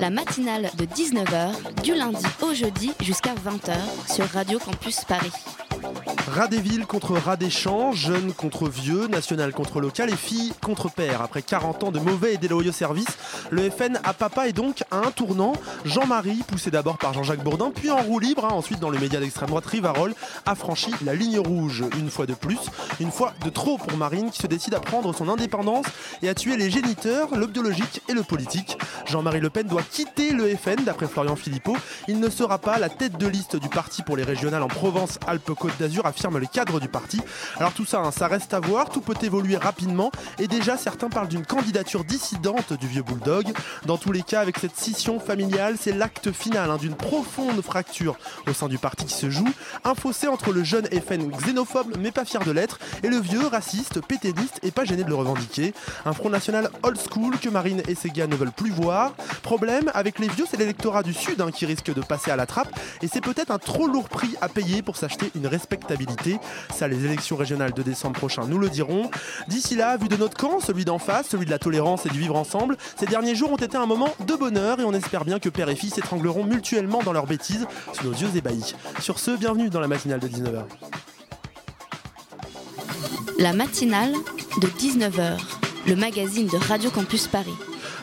La matinale de 19h, du lundi au jeudi jusqu'à 20h sur Radio Campus Paris. Rat des villes contre rat des champs, jeunes contre vieux, national contre local et filles contre père. Après 40 ans de mauvais et déloyaux services, le FN à papa est donc à un tournant. Jean-Marie, poussé d'abord par Jean-Jacques Bourdin, puis en roue libre, hein, ensuite dans le média d'extrême droite Rivarol, a franchi la ligne rouge. Une fois de plus, une fois de trop pour Marine qui se décide à prendre son indépendance et à tuer les géniteurs, le biologique et le politique. Jean-Marie Le Pen doit quitter le FN, d'après Florian Philippot. Il ne sera pas la tête de liste du parti pour les régionales en Provence-Alpes-Côte d'Azur, affirme le cadre du parti. Alors tout ça, hein, ça reste à voir, tout peut évoluer rapidement, et déjà certains parlent d'une candidature dissidente du vieux bulldog. Dans tous les cas, avec cette scission familiale, c'est l'acte final hein, d'une profonde fracture au sein du parti qui se joue. Un fossé entre le jeune FN xénophobe, mais pas fier de l'être, et le vieux raciste, péténiste et pas gêné de le revendiquer. Un front national old school que Marine et ses gars ne veulent plus voir. Problème, avec les vieux, c'est l'électorat du Sud hein, qui risque de passer à la trappe, et c'est peut-être un trop lourd prix à payer pour s'acheter une respectabilité. Ça, les élections régionales de décembre prochain nous le diront. D'ici là, vu de notre camp, celui d'en face, celui de la tolérance et du vivre ensemble, ces derniers jours ont été un moment de bonheur et on espère bien que père et fils s'étrangleront mutuellement dans leurs bêtises sous nos yeux ébahis. Sur ce, bienvenue dans la matinale de 19h. La matinale de 19h, le magazine de Radio Campus Paris.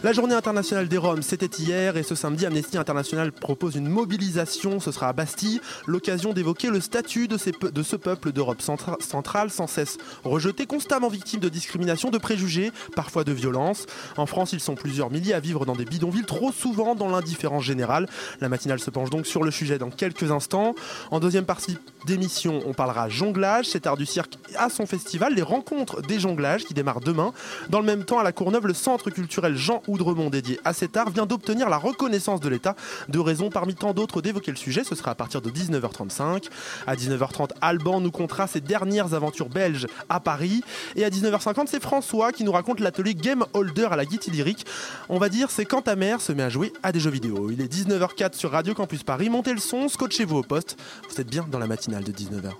La journée internationale des Roms, c'était hier et ce samedi, Amnesty International propose une mobilisation. Ce sera à Bastille, l'occasion d'évoquer le statut de, ce peuple d'Europe centra- centrale, sans cesse rejeté, constamment victime de discrimination, de préjugés, parfois de violence. En France, ils sont plusieurs milliers à vivre dans des bidonvilles, trop souvent dans l'indifférence générale. La matinale se penche donc sur le sujet dans quelques instants. En deuxième partie d'émission, on parlera jonglage. Cet art du cirque a son festival, les rencontres des jonglages qui démarrent demain. Dans le même temps, à la Courneuve, le centre culturel Jean Oudremont dédié à cet art vient d'obtenir la reconnaissance de l'État. Deux raisons parmi tant d'autres d'évoquer le sujet. Ce sera à partir de 19h35. À 19h30, Alban nous contera ses dernières aventures belges à Paris. Et à 19h50, c'est François qui nous raconte l'atelier Game Holder à la Gaîté Lyrique. On va dire, c'est quand ta mère se met à jouer à des jeux vidéo. Il est 19h04 sur Radio Campus Paris. Montez le son, scotchez-vous au poste. Vous êtes bien dans la matinale de 19h.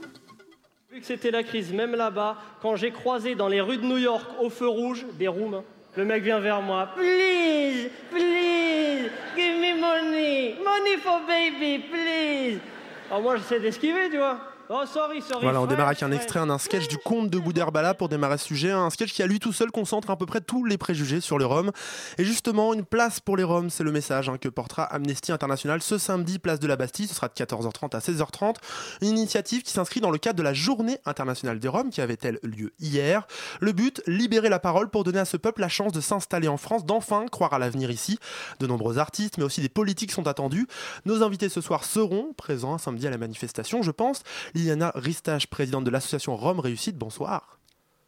Vu que c'était la crise, même là-bas, quand j'ai croisé dans les rues de New York au feu rouge des rooms, le mec vient vers moi. Please, please, give me money, money for baby, please. Alors moi j'essaie d'esquiver, tu vois. Oh sorry, sorry. Voilà, on démarre avec un extrait d'un sketch du conte de Boudherbala pour démarrer ce sujet. Un sketch qui, à lui tout seul, concentre à peu près tous les préjugés sur les Roms. Et justement, une place pour les Roms, c'est le message hein, que portera Amnesty International ce samedi, place de la Bastille. Ce sera de 14h30 à 16h30. Une initiative qui s'inscrit dans le cadre de la Journée internationale des Roms, qui avait-elle lieu hier. Le but, libérer la parole pour donner à ce peuple la chance de s'installer en France, d'enfin croire à l'avenir ici. De nombreux artistes, mais aussi des politiques sont attendus. Nos invités ce soir seront présents un samedi à la manifestation, je pense. Liliana Ristage, présidente de l'association Rome Réussite, bonsoir.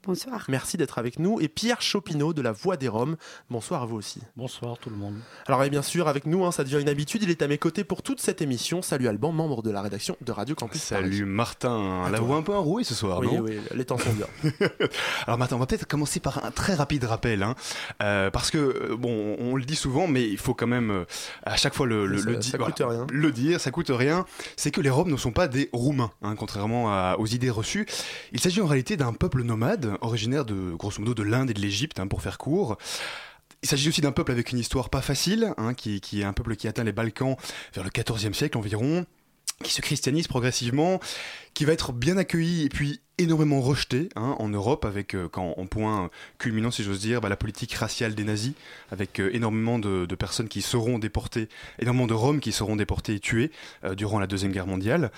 Bonsoir. Merci d'être avec nous. Et Pierre Chopineau de la Voix des Roms, bonsoir à vous aussi. Bonsoir tout le monde. Alors, et bien sûr, avec nous, hein, ça devient une habitude, il est à mes côtés pour toute cette émission. Salut Alban, membre de la rédaction de Radio Campus. Salut Martin, À la toi. voix un peu enrouée ce soir, Oui, non oui, les temps sont bien. Alors Martin, on va peut-être commencer par un très rapide rappel, hein, euh, parce que euh, bon, on, le dit souvent, mais il faut quand même euh, à chaque fois le, le, Ça- le di- ça coûte rien. le dire, ça coûte rien. C'est que les Roms ne sont pas des Roumains, hein, contrairement à- aux idées reçues. Il s'agit en réalité d'un peuple nomade, originaire de grosso modo de l'Inde et de l'Égypte, hein, pour faire court. Il s'agit aussi d'un peuple avec une histoire pas facile, hein, qui, est un peuple qui atteint les Balkans vers le XIVe siècle environ, qui se christianise progressivement, qui va être bien accueilli et puis énormément rejeté hein, en Europe, avec euh, en point culminant, si j'ose dire, bah, la politique raciale des nazis, avec euh, énormément de, de personnes qui seront déportées, énormément de Roms qui seront déportés et tués euh, durant la Deuxième Guerre mondiale.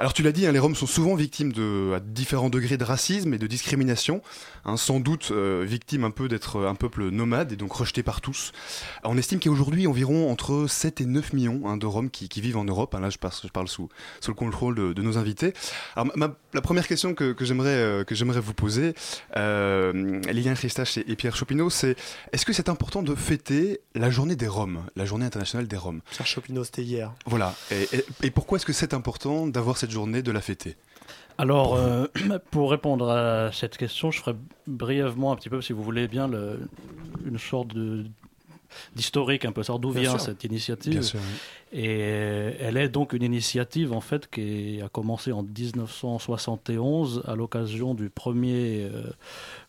Alors tu l'as dit, hein, les Roms sont souvent victimes de à différents degrés de racisme et de discrimination, hein, sans doute euh, victimes un peu d'être un peuple nomade et donc rejeté par tous. On estime qu'il y a aujourd'hui environ entre 7 et 9 millions hein, de Roms qui, qui, vivent en Europe. Hein, là, je parle, je parle sous, sous, le contrôle de, de nos invités. Alors ma, la première question que, que j'aimerais euh, que j'aimerais vous poser, euh, Liliane Christache et, et Pierre Chopineau, c'est est-ce que c'est important de fêter la journée des Roms, la journée internationale des Roms? Pierre Chopineau, c'était hier. Voilà. Et, et, et pourquoi est-ce que c'est important d'avoir cette journée, de la fêter alors, euh, pour répondre à cette question, je ferai brièvement un petit peu, si vous voulez bien, le, une sorte de d'historique un peu, savoir d'où vient cette initiative. Bien sûr, oui. Et elle est donc une initiative en fait qui a commencé en 1971 à l'occasion du premier euh,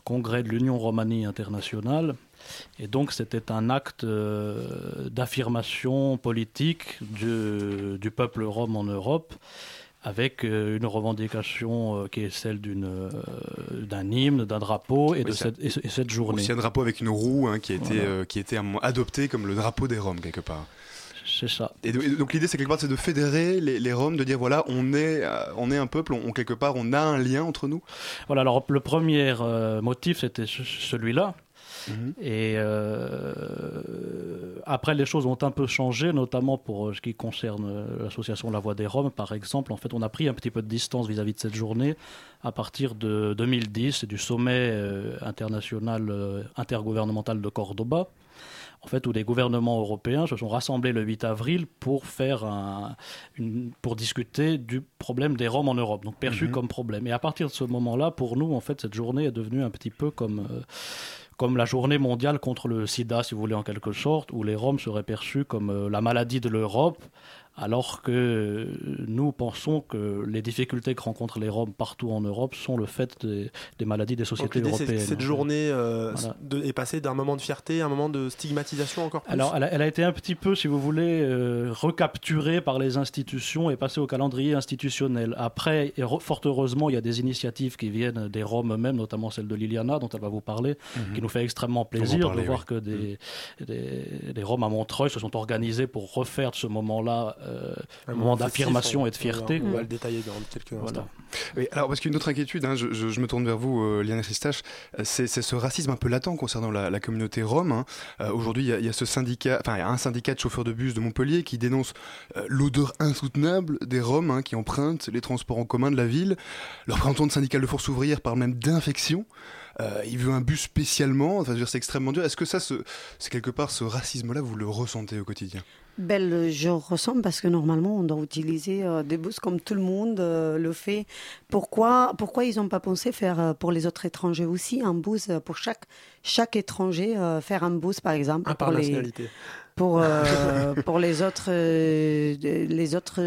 congrès de l'Union Romanie internationale. Et donc c'était un acte euh, d'affirmation politique du, du, peuple rome en Europe avec euh, une revendication euh, qui est celle d'une euh, d'un hymne, d'un drapeau et, oui, de cette, et, et, cette journée. Aussi un drapeau avec une roue hein, qui, a été, voilà. qui a été adopté comme le drapeau des Roms quelque part. C'est ça. Et donc l'idée c'est quelque part c'est de fédérer les, les, Roms, de dire voilà on est on est un peuple, on, quelque part on a un lien entre nous. Voilà alors le premier euh, motif c'était celui-là. Mmh. Et euh, après, les choses ont un peu changé, notamment pour ce qui concerne l'association La Voix des Roms, par exemple. En fait, on a pris un petit peu de distance vis-à-vis -vis de cette journée à partir de 2010 et du sommet euh, international euh, intergouvernemental de Cordoba. En fait, où les gouvernements européens se sont rassemblés le 8 avril pour faire un, une, pour discuter du problème des Roms en Europe, donc perçu mmh. comme problème. Et à partir de ce moment-là, pour nous, en fait, cette journée est devenue un petit peu comme euh, comme la journée mondiale contre le sida, si vous voulez, en quelque sorte, où les Roms seraient perçus comme euh, la maladie de l'Europe, alors que nous pensons que les difficultés que rencontrent les Roms partout en Europe sont le fait des, des maladies des sociétés Donc, européennes. Cette journée euh, voilà. de, est passée d'un moment de fierté à un moment de stigmatisation encore plus Alors, elle a, elle a été un petit peu, si vous voulez, euh, recapturée par les institutions et passée au calendrier institutionnel. Après, et fort heureusement, il y a des initiatives qui viennent des Roms eux-mêmes, notamment celle de Liliana, dont elle va vous parler, mm -hmm. qui nous fait extrêmement plaisir parler, de voir oui. que des, mmh. des, des, Roms à Montreuil se sont organisés pour refaire de ce moment-là euh, un moment d'affirmation et de fierté. On va le détailler dans quelques voilà. instants. Oui, alors parce qu'une autre inquiétude, hein, je, je, je, me tourne vers vous, euh, Liane Christache, c'est ce racisme un peu latent concernant la, la communauté rome. Hein. Euh, Aujourd'hui, il y, y, a ce syndicat, enfin, il y a un syndicat de chauffeurs de bus de Montpellier qui dénonce euh, l'odeur insoutenable des Roms hein, qui empruntent les transports en commun de la ville. Le représentant de syndical de force ouvrière parle même d'infection. Euh, il veut un bus spécialement. Enfin, c'est extrêmement dur. Est-ce que ça, c'est quelque part ce racisme-là, vous le ressentez au quotidien? Ben, je ressens parce que normalement on doit utiliser euh, des bus comme tout le monde euh, le fait. Pourquoi, pourquoi ils n'ont pas pensé faire euh, pour les autres étrangers aussi un bus pour chaque chaque étranger euh, faire un bus par exemple un pour par les pour euh, pour les autres euh, les autres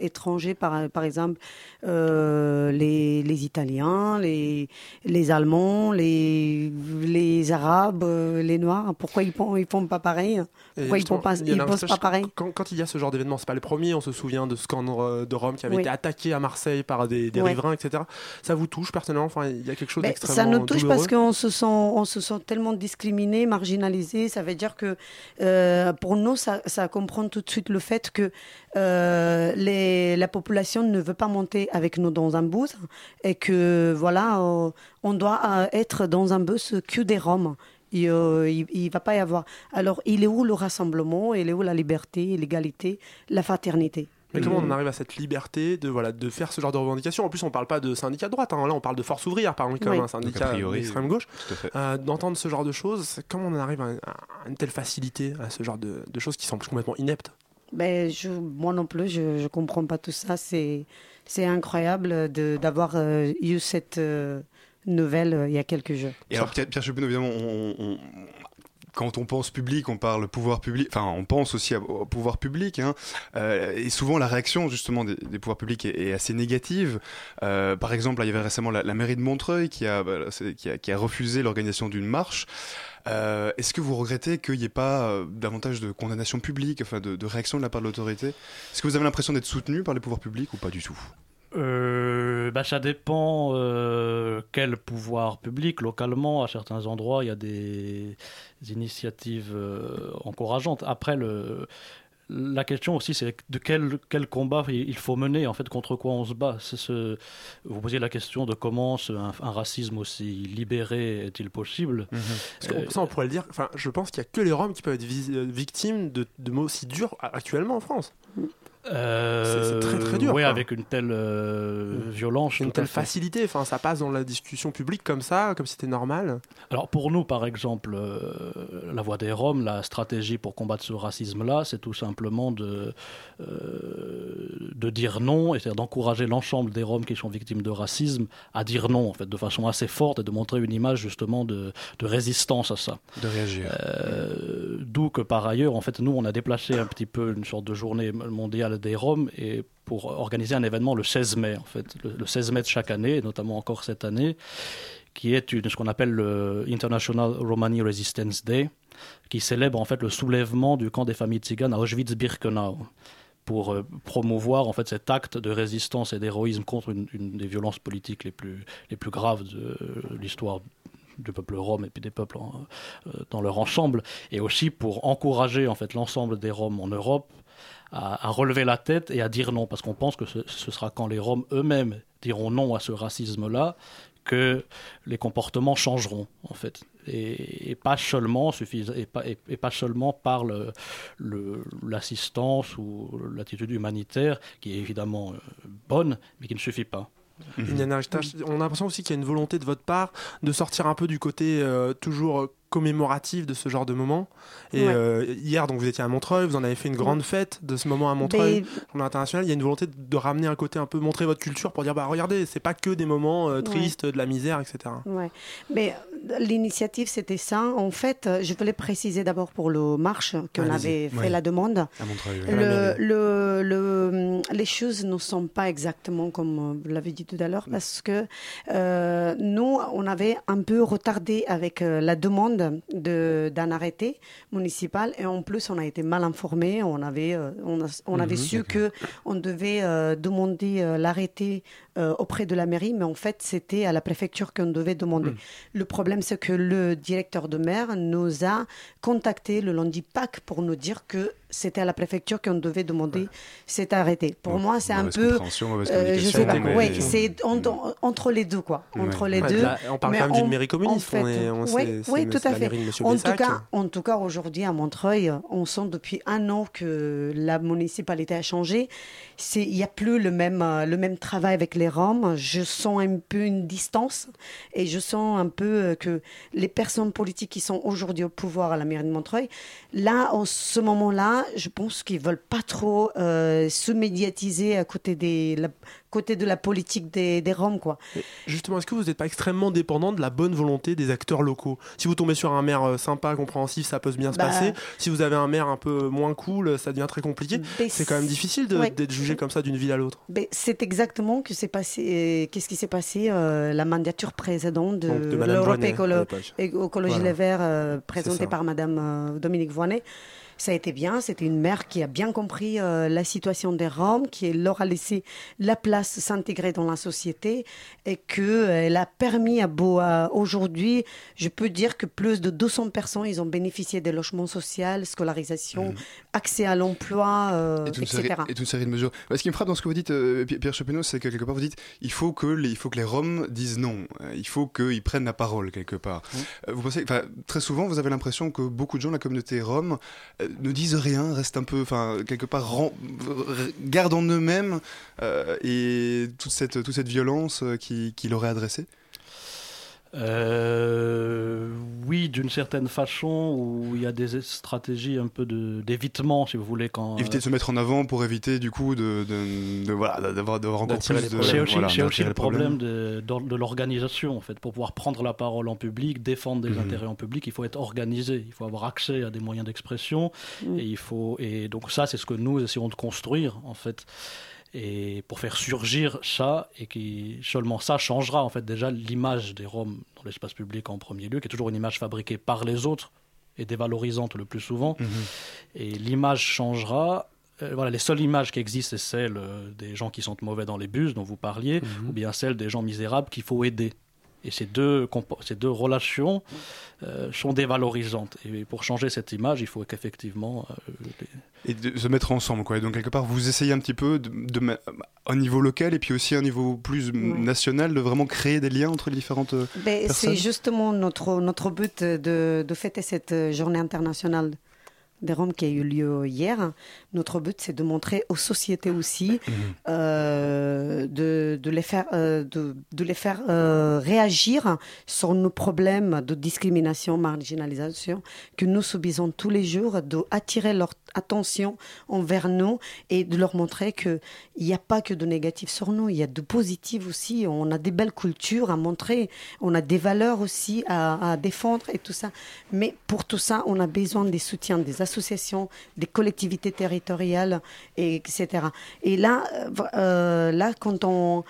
étrangers par par exemple les les Italiens les les Allemands les les Arabes les Noirs pourquoi ils font ils font pas pareil pourquoi ils font pas ils pas pareil? quand, quand il y a ce genre d'événement c'est pas le premier on se souvient de ce camp de Rome qui avait oui. été attaqué à Marseille par des, des riverains etc ça vous touche personnellement? Enfin il y a quelque chose d'extrêmement ça nous touche douloureux? parce qu'on se sent on se sent tellement discriminé, marginalisé. Ça veut dire que euh, pour nous, ça, comprend tout de suite le fait que euh, la population ne veut pas monter avec nous dans un bus et que voilà, on doit euh, être dans un bus que des Roms. Il va pas y avoir. Alors, il est où le rassemblement? Il est où la liberté, l'égalité, la fraternité? Mais comment on arrive à cette liberté de, voilà, de faire ce genre de revendications En plus, on ne parle pas de syndicat de droite, hein. là on parle de force ouvrière, par exemple, comme oui. un syndicat d'extrême gauche. Euh, D'entendre ce genre de choses, comment on arrive à, à, une telle facilité à ce genre de, de choses qui semblent complètement ineptes? Ben, je, moi non plus, je ne comprends pas tout ça. C'est incroyable d'avoir euh, eu cette euh, nouvelle euh, il y a quelques jours. Et alors, Pierre, Pierre Chopin, évidemment, on, on, quand on pense public, on parle pouvoir public, enfin on pense aussi au pouvoir public, hein, euh, et souvent la réaction justement des, pouvoirs publics est, assez négative. Euh, par exemple, il y avait récemment la, mairie de Montreuil qui a, bah, refusé l'organisation d'une marche. Euh, Est-ce que vous regrettez qu'il n'y ait pas davantage de condamnation publique, enfin de, de réaction de la part de l'autorité? Est-ce que vous avez l'impression d'être soutenu par les pouvoirs publics ou pas du tout? Bah, ça dépend euh, quel pouvoir public. Localement, à certains endroits, il y a des initiatives euh, encourageantes. Après, le, la question aussi, c'est de quel, quel combat il faut mener, en fait, contre quoi on se bat. Ce, vous posez la question de comment un, racisme aussi libéré est-il possible? Mhm. euh, Ça, on pourrait le dire. Enfin, je pense qu'il n'y a que les Roms qui peuvent être euh, victimes de, de mots aussi durs actuellement en France. Euh, c'est très très dur. Oui, avec une telle euh, violence. Une telle facilité. Enfin, ça passe dans la discussion publique comme ça, comme si c'était normal. Alors pour nous, par exemple, euh, la voix des Roms, la stratégie pour combattre ce racisme-là, c'est tout simplement de, de dire non, et c'est-à-dire d'encourager l'ensemble des Roms qui sont victimes de racisme à dire non, en fait, de façon assez forte et de montrer une image justement de, de résistance à ça. De réagir. D'où que par ailleurs, en fait, nous, on a déplacé un petit peu une sorte de journée mondiale des Roms et pour organiser un événement le 16 mai, en fait, le, 16 mai de chaque année, et notamment encore cette année, qui est une, ce qu'on appelle le International Romani Resistance Day, qui célèbre en fait le soulèvement du camp des familles tziganes à Auschwitz-Birkenau pour euh, promouvoir en fait cet acte de résistance et d'héroïsme contre une, des violences politiques les plus, les plus graves de l'histoire du peuple rome et puis des peuples euh, dans leur ensemble, et aussi pour encourager en fait l'ensemble des Roms en Europe à, relever la tête et à dire non, parce qu'on pense que ce, sera quand les Roms eux-mêmes diront non à ce racisme-là que les comportements changeront, en fait. Et, pas seulement et pas, et, pas seulement par l'assistance ou l'attitude humanitaire, qui est évidemment euh, bonne, mais qui ne suffit pas. on a l'impression aussi qu'il y a une volonté de votre part de sortir un peu du côté euh, toujours commémoratif de ce genre de moment. Et euh, hier, donc vous étiez à Montreuil, vous en avez fait une grande fête de ce moment à Montreuil, Mais... international. Il y a une volonté de ramener un côté un peu, montrer votre culture pour dire bah regardez, c'est pas que des moments euh, tristes, de la misère, etc. Ouais. Mais l'initiative, c'était ça. En fait, je voulais préciser d'abord pour le marche qu'on avait fait la demande. À Montreuil, le, le, le, les choses ne sont pas exactement comme vous l'avez dit tout à l'heure parce que nous, on avait un peu retardé avec la demande d'un arrêté municipal et en plus on a été mal informé. On avait, euh, on, avait mhm, su que on devait euh, demander euh, auprès de la mairie, mais en fait c'était à la préfecture qu'on devait demander. Mhm. Le problème c'est que le directeur de maire nous a contacté le lundi Pâques pour nous dire que c'était à la préfecture qu'on devait demander cet arrêté. Pour moi, c'est un peu, je sais pas, oui, c'est entre les deux quoi, entre les deux. on parle quand même d'une mairie communiste. oui, tout à fait. En tout, cas, en tout cas, aujourd'hui à Montreuil, on sent depuis un an que la municipalité a changé. Il n'y a plus le même, euh, le même travail avec les Roms. Je sens un peu une distance et je sens un peu euh, que les personnes politiques qui sont aujourd'hui au pouvoir à la mairie de Montreuil, là, en ce moment-là, je pense qu'ils veulent pas trop euh, se médiatiser à côté des, côté de la politique des, des Roms. Quoi. justement, est-ce que vous n'êtes pas extrêmement dépendant de la bonne volonté des acteurs locaux? Si vous tombez sur un maire euh, sympa, compréhensif, ça peut bien se bah, passer. Si vous avez un maire un peu moins cool, ça devient très compliqué. C'est quand même difficile d'être jugé comme ça d'une ville à l'autre. C'est exactement que c'est passé. Qu'est-ce qui s'est passé euh, La mandature précédente de, de l'Europe Écologie Les Verts, euh, présentée par Madame Dominique Voinet ça a été bien. C'était une mère qui a bien compris euh, la situation des Roms, qui leur a laissé la place s'intégrer dans la société et qu'elle a permis à Boa, aujourd'hui, je peux dire que plus de 200 personnes, ils ont bénéficié des logements sociaux, scolarisation, mhm. accès à l'emploi, euh, etc. Série, et toute une série de mesures. Ce qui me frappe dans ce que vous dites, euh, Pierre Chopenos, c'est que quelque part vous dites il faut que les, il faut que les Roms disent non, il faut qu'ils prennent la parole quelque part. Vous pensez, très souvent, vous avez l'impression que beaucoup de gens de la communauté Rom ne disent rien, restent un peu, enfin, quelque part, gardent en eux-mêmes euh, et toute cette, violence euh, qui, qui leur est adressée euh, oui, d'une certaine façon, où il y a des stratégies un peu d'évitement, si vous voulez. Quand, éviter de se mettre en avant pour éviter, du coup, de, de, de voilà, d'avoir encore plus de. C'est aussi, voilà, aussi le problème de, de l'organisation, en fait. Pour pouvoir prendre la parole en public, défendre des mhm. intérêts en public, il faut être organisé, il faut avoir accès à des moyens d'expression, mhm. et il faut. Et donc, ça, c'est ce que nous essayons de construire, en fait et pour faire surgir ça et qui seulement ça changera en fait déjà l'image des Roms dans l'espace public en premier lieu qui est toujours une image fabriquée par les autres et dévalorisante le plus souvent mhm. et l'image changera euh, voilà, les seules images qui existent, c'est celle euh, des gens qui sont mauvais dans les bus dont vous parliez, mhm. ou bien celle des gens misérables qu'il faut aider. Et ces deux, ces deux relations euh, sont dévalorisantes. Et pour changer cette image, il faut qu'effectivement. euh, les- Et de se mettre ensemble, quoi. Et donc, quelque part, vous essayez un petit peu, de, un niveau local et puis aussi à un niveau plus national, de vraiment créer des liens entre les différentes euh, Ben, personnes? c'est justement notre, notre but de, de fêter cette journée internationale des Roms qui a eu lieu hier. Notre but, c'est de montrer aux sociétés aussi, euh, de, de les faire, euh, de, de les faire euh, réagir sur nos problèmes de discrimination, marginalisation que nous subissons tous les jours, d'attirer leur attention envers nous et de leur montrer qu'il n'y a pas que de négatif sur nous, il y a de positif aussi. On a des belles cultures à montrer, on a des valeurs aussi à, défendre et tout ça. Mais pour tout ça, on a besoin des soutiens des associations, des collectivités territoriales, et etc. Et là, euh, là quand on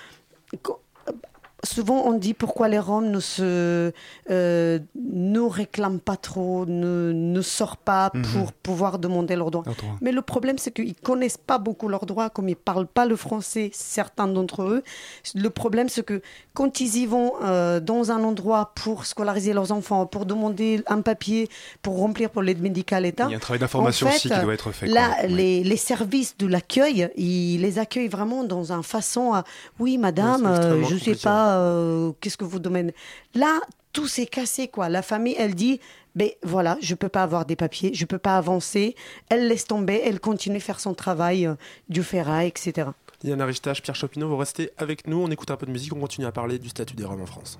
souvent on dit pourquoi les Roms ne se euh, ne réclament pas trop, ne, ne sortent pas Mhm. pour pouvoir demander leurs droits. Leurs droits. Mais le problème c'est qu'ils connaissent pas beaucoup leurs droits, comme ils parlent pas le français, certains d'entre eux. Le problème c'est que quand ils y vont euh, dans un endroit pour scolariser leurs enfants, pour demander un papier, pour remplir pour l'aide médicale État, Il y a un travail d'information en fait, aussi qui doit être fait, Là. Oui. les, les services de l'accueil, ils les accueillent vraiment dans un façon à oui, madame, euh, je sais compliqué. Euh, qu'est-ce que vous demandez. Là, tout s'est cassé, quoi. La famille, elle dit, ben voilà, je peux pas avoir des papiers, je peux pas avancer. Elle laisse tomber, elle continue à faire son travail euh, du ferraille, etc. Yann Richtach, Pierre Chopineau, vous restez avec nous. On écoute un peu de musique, on continue à parler du statut des Roms en France.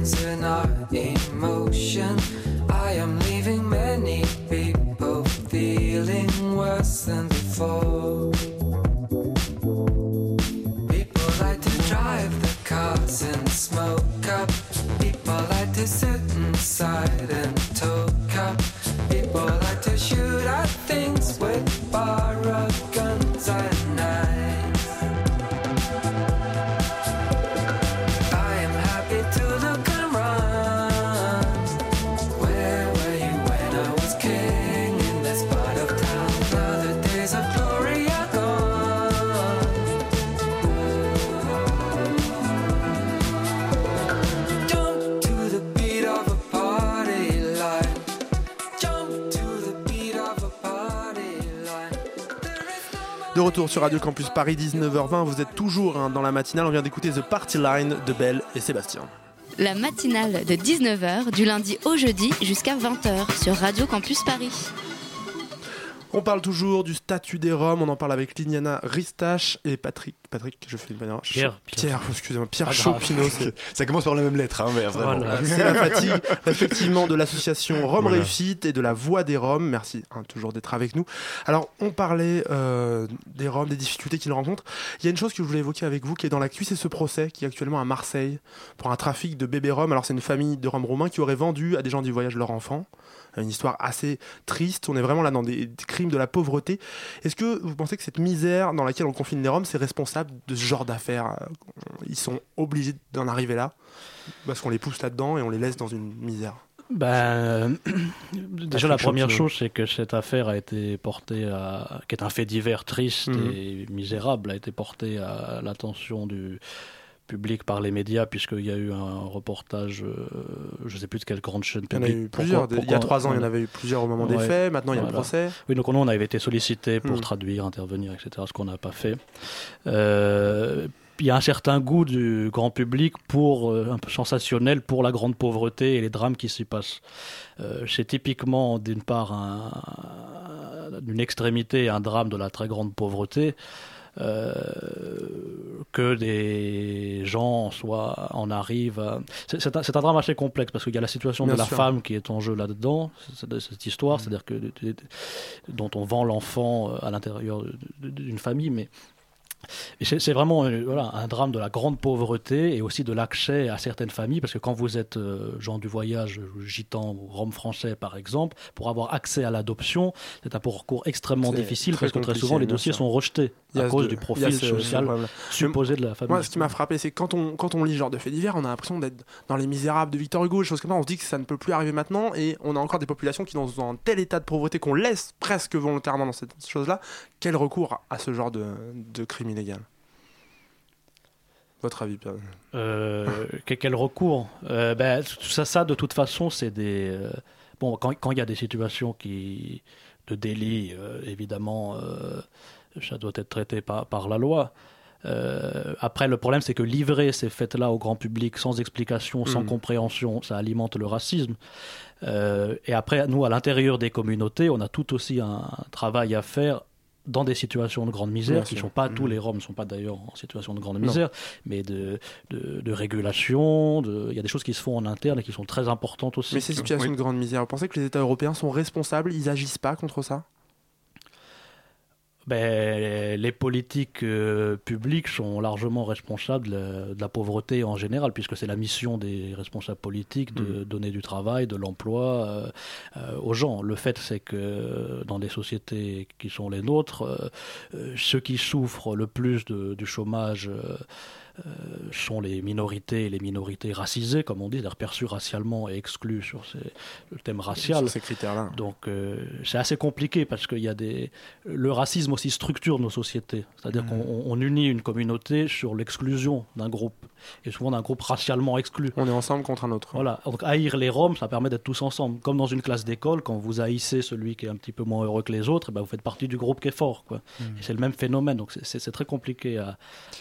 Begins in our emotion. I am leaving many people feeling worse than before. Retour sur Radio Campus Paris, 19h20, vous êtes toujours hein, dans la matinale. On vient d'écouter The Party Line de Belle et Sébastien. La matinale de 19h du lundi au jeudi jusqu'à 20h sur Radio Campus Paris. On parle toujours du statut des Roms, on en parle avec Liliana Ristache et Patrick. Patrick, je fais une manière. Pierre, Pierre, excusez-moi, Pierre. Chopineau. c'est- Ça commence par la même lettre, hein, mais vraiment. Voilà, c'est la fatigue, effectivement, de l'association Rome Voilà. Réussite et de la Voix des Roms. Merci hein, toujours d'être avec nous. Alors, on parlait euh, des Roms, des difficultés qu'ils rencontrent. Il y a une chose que je voulais évoquer avec vous qui est dans l'actu, c'est ce procès qui est actuellement à Marseille pour un trafic de bébés Roms. Alors, c'est une famille de Roms roumains qui aurait vendu à des gens du voyage leur enfant. Une histoire assez triste. On est vraiment là dans des, des crimes de la pauvreté. Est-ce que vous pensez que cette misère dans laquelle on confine les Roms, c'est responsable de ce genre d'affaires euh, Ils sont obligés d'en arriver là parce qu'on les pousse là-dedans et on les laisse dans une misère? Ben, déjà la première chose, c'est que cette affaire a été portée à, qui est un fait divers triste Mhm. et misérable, a été portée à l'attention du public par les médias, puisqu'il y a eu un reportage, euh, je ne sais plus de quelle grande chaîne Il y en a publique. eu plusieurs. Pourquoi- il y a trois ans, il y en avait eu plusieurs au moment des faits. Maintenant, il y a le procès. Oui, donc nous, on avait été sollicité pour Mm. traduire, intervenir, etc., ce qu'on n'a pas fait. Euh, il y a un certain goût du grand public pour euh, un peu sensationnel pour la grande pauvreté et les drames qui s'y passent. Euh, c'est typiquement d'une part un- d'une extrémité un drame de la très grande pauvreté. Euh, que des gens soit en arrivent. à- C'est un, drame assez complexe parce qu'il y a la situation Bien de la femme qui est en jeu là-dedans, cette histoire, Mm. c'est-à-dire que dont on vend l'enfant euh, à l'intérieur d'une famille, mais c'est vraiment euh, voilà, un drame de la grande pauvreté et aussi de l'accès à certaines familles, parce que quand vous êtes euh, gens du voyage, gitan ou rome français par exemple, pour avoir accès à l'adoption, c'est un parcours extrêmement difficile parce que très souvent les dossiers sont rejetés à cause y du profil social supposé de la famille. Moi, ce qui m'a frappé, c'est quand on, quand on lit genre de faits divers, on a l'impression d'être dans Les Misérables de Victor Hugo, des choses comme ça. On se dit que ça ne peut plus arriver maintenant et on a encore des populations qui sont dans un tel état de pauvreté qu'on laisse presque volontairement dans cette chose-là. Quel recours à ce genre de, de crime Votre avis, Pierre Euh, que- quel recours? Euh, ben, tout ça, ça, de toute façon, c'est des. euh, bon, quand quand il y a des situations qui, de délit, évidemment, ça doit être traité par, par la loi. Après, le problème, c'est que livrer ces faits-là au grand public sans explication, sans Mhm. compréhension, ça alimente le racisme. Et après, nous, à l'intérieur des communautés, on a tout aussi un travail à faire dans des situations de grande misère, qui ne sont pas tous Mhm. les Roms ne sont pas d'ailleurs en situation de grande Non. misère, mais de, de, de régulation, de- il y a des choses qui se font en interne et qui sont très importantes aussi. Mais ces situations de grande misère, vous pensez que les États européens sont responsables Ils agissent pas contre ça? Ben, les politiques euh, publiques sont largement responsables de la, de la pauvreté en général, puisque c'est la mission des responsables politiques de donner du travail, de l'emploi euh, euh, aux gens. Le fait, c'est que euh, dans des sociétés qui sont les nôtres, euh, euh, ceux qui souffrent le plus de- du chômage euh, euh, sont les minorités, les minorités racisées, comme on dit, c'est-à-dire perçues racialement et exclues sur ces- le thème racial. Sur ces critères-là. Donc euh, c'est assez compliqué parce qu'il y a des le racisme aussi structure nos sociétés. C'est-à-dire qu'on on- on unit une communauté sur l'exclusion d'un groupe et souvent d'un groupe racialement exclu. On est ensemble contre un autre. Voilà. Donc haïr les Roms, ça permet d'être tous ensemble. Comme dans une classe d'école, quand vous haïssez celui qui est un petit peu moins heureux que les autres, eh ben, vous faites partie du groupe qui est fort. Quoi. Mm. Et c'est le même phénomène. Donc c'est- très compliqué à,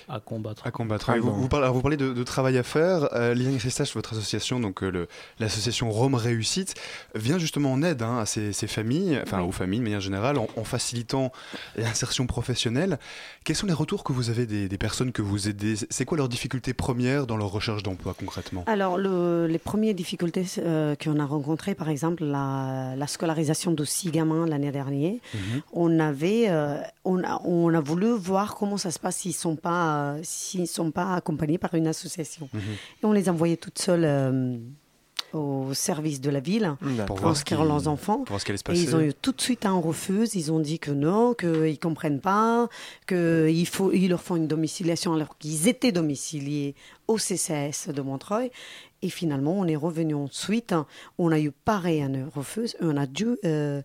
à combattre. À combattre. Vous, vous parlez, alors, vous parlez de, de travail à faire. Euh, Liliane Christache, votre association, donc euh, l'association Rome Réussite, vient justement en aide hein, à ces, ces familles, enfin aux familles de manière générale, en, en facilitant l'insertion professionnelle. Quels sont les retours que vous avez des, des personnes que vous aidez? C'est quoi leurs difficultés premières dans leur recherche d'emploi concrètement? Alors, le- les premières difficultés euh, qu'on a rencontrées, par exemple, la, la scolarisation de six gamins l'année dernière, Mhm. on avait, euh, on, a, on a voulu voir comment ça se passe s'ils sont pas, euh, s'ils sont pas accompagnés par une association. Mhm. Et on les envoyait toutes seules euh, au service de la ville Pour pour inscrire leurs enfants. pour ce Et ils ont eu tout de suite un refus. Ils ont dit que non, qu'ils comprennent pas, qu'il faut, ils leur font une domiciliation alors qu'ils étaient domiciliés au CCS de Montreuil. Et finalement, on est revenu ensuite. On a eu pareil un refus. On a dû, euh,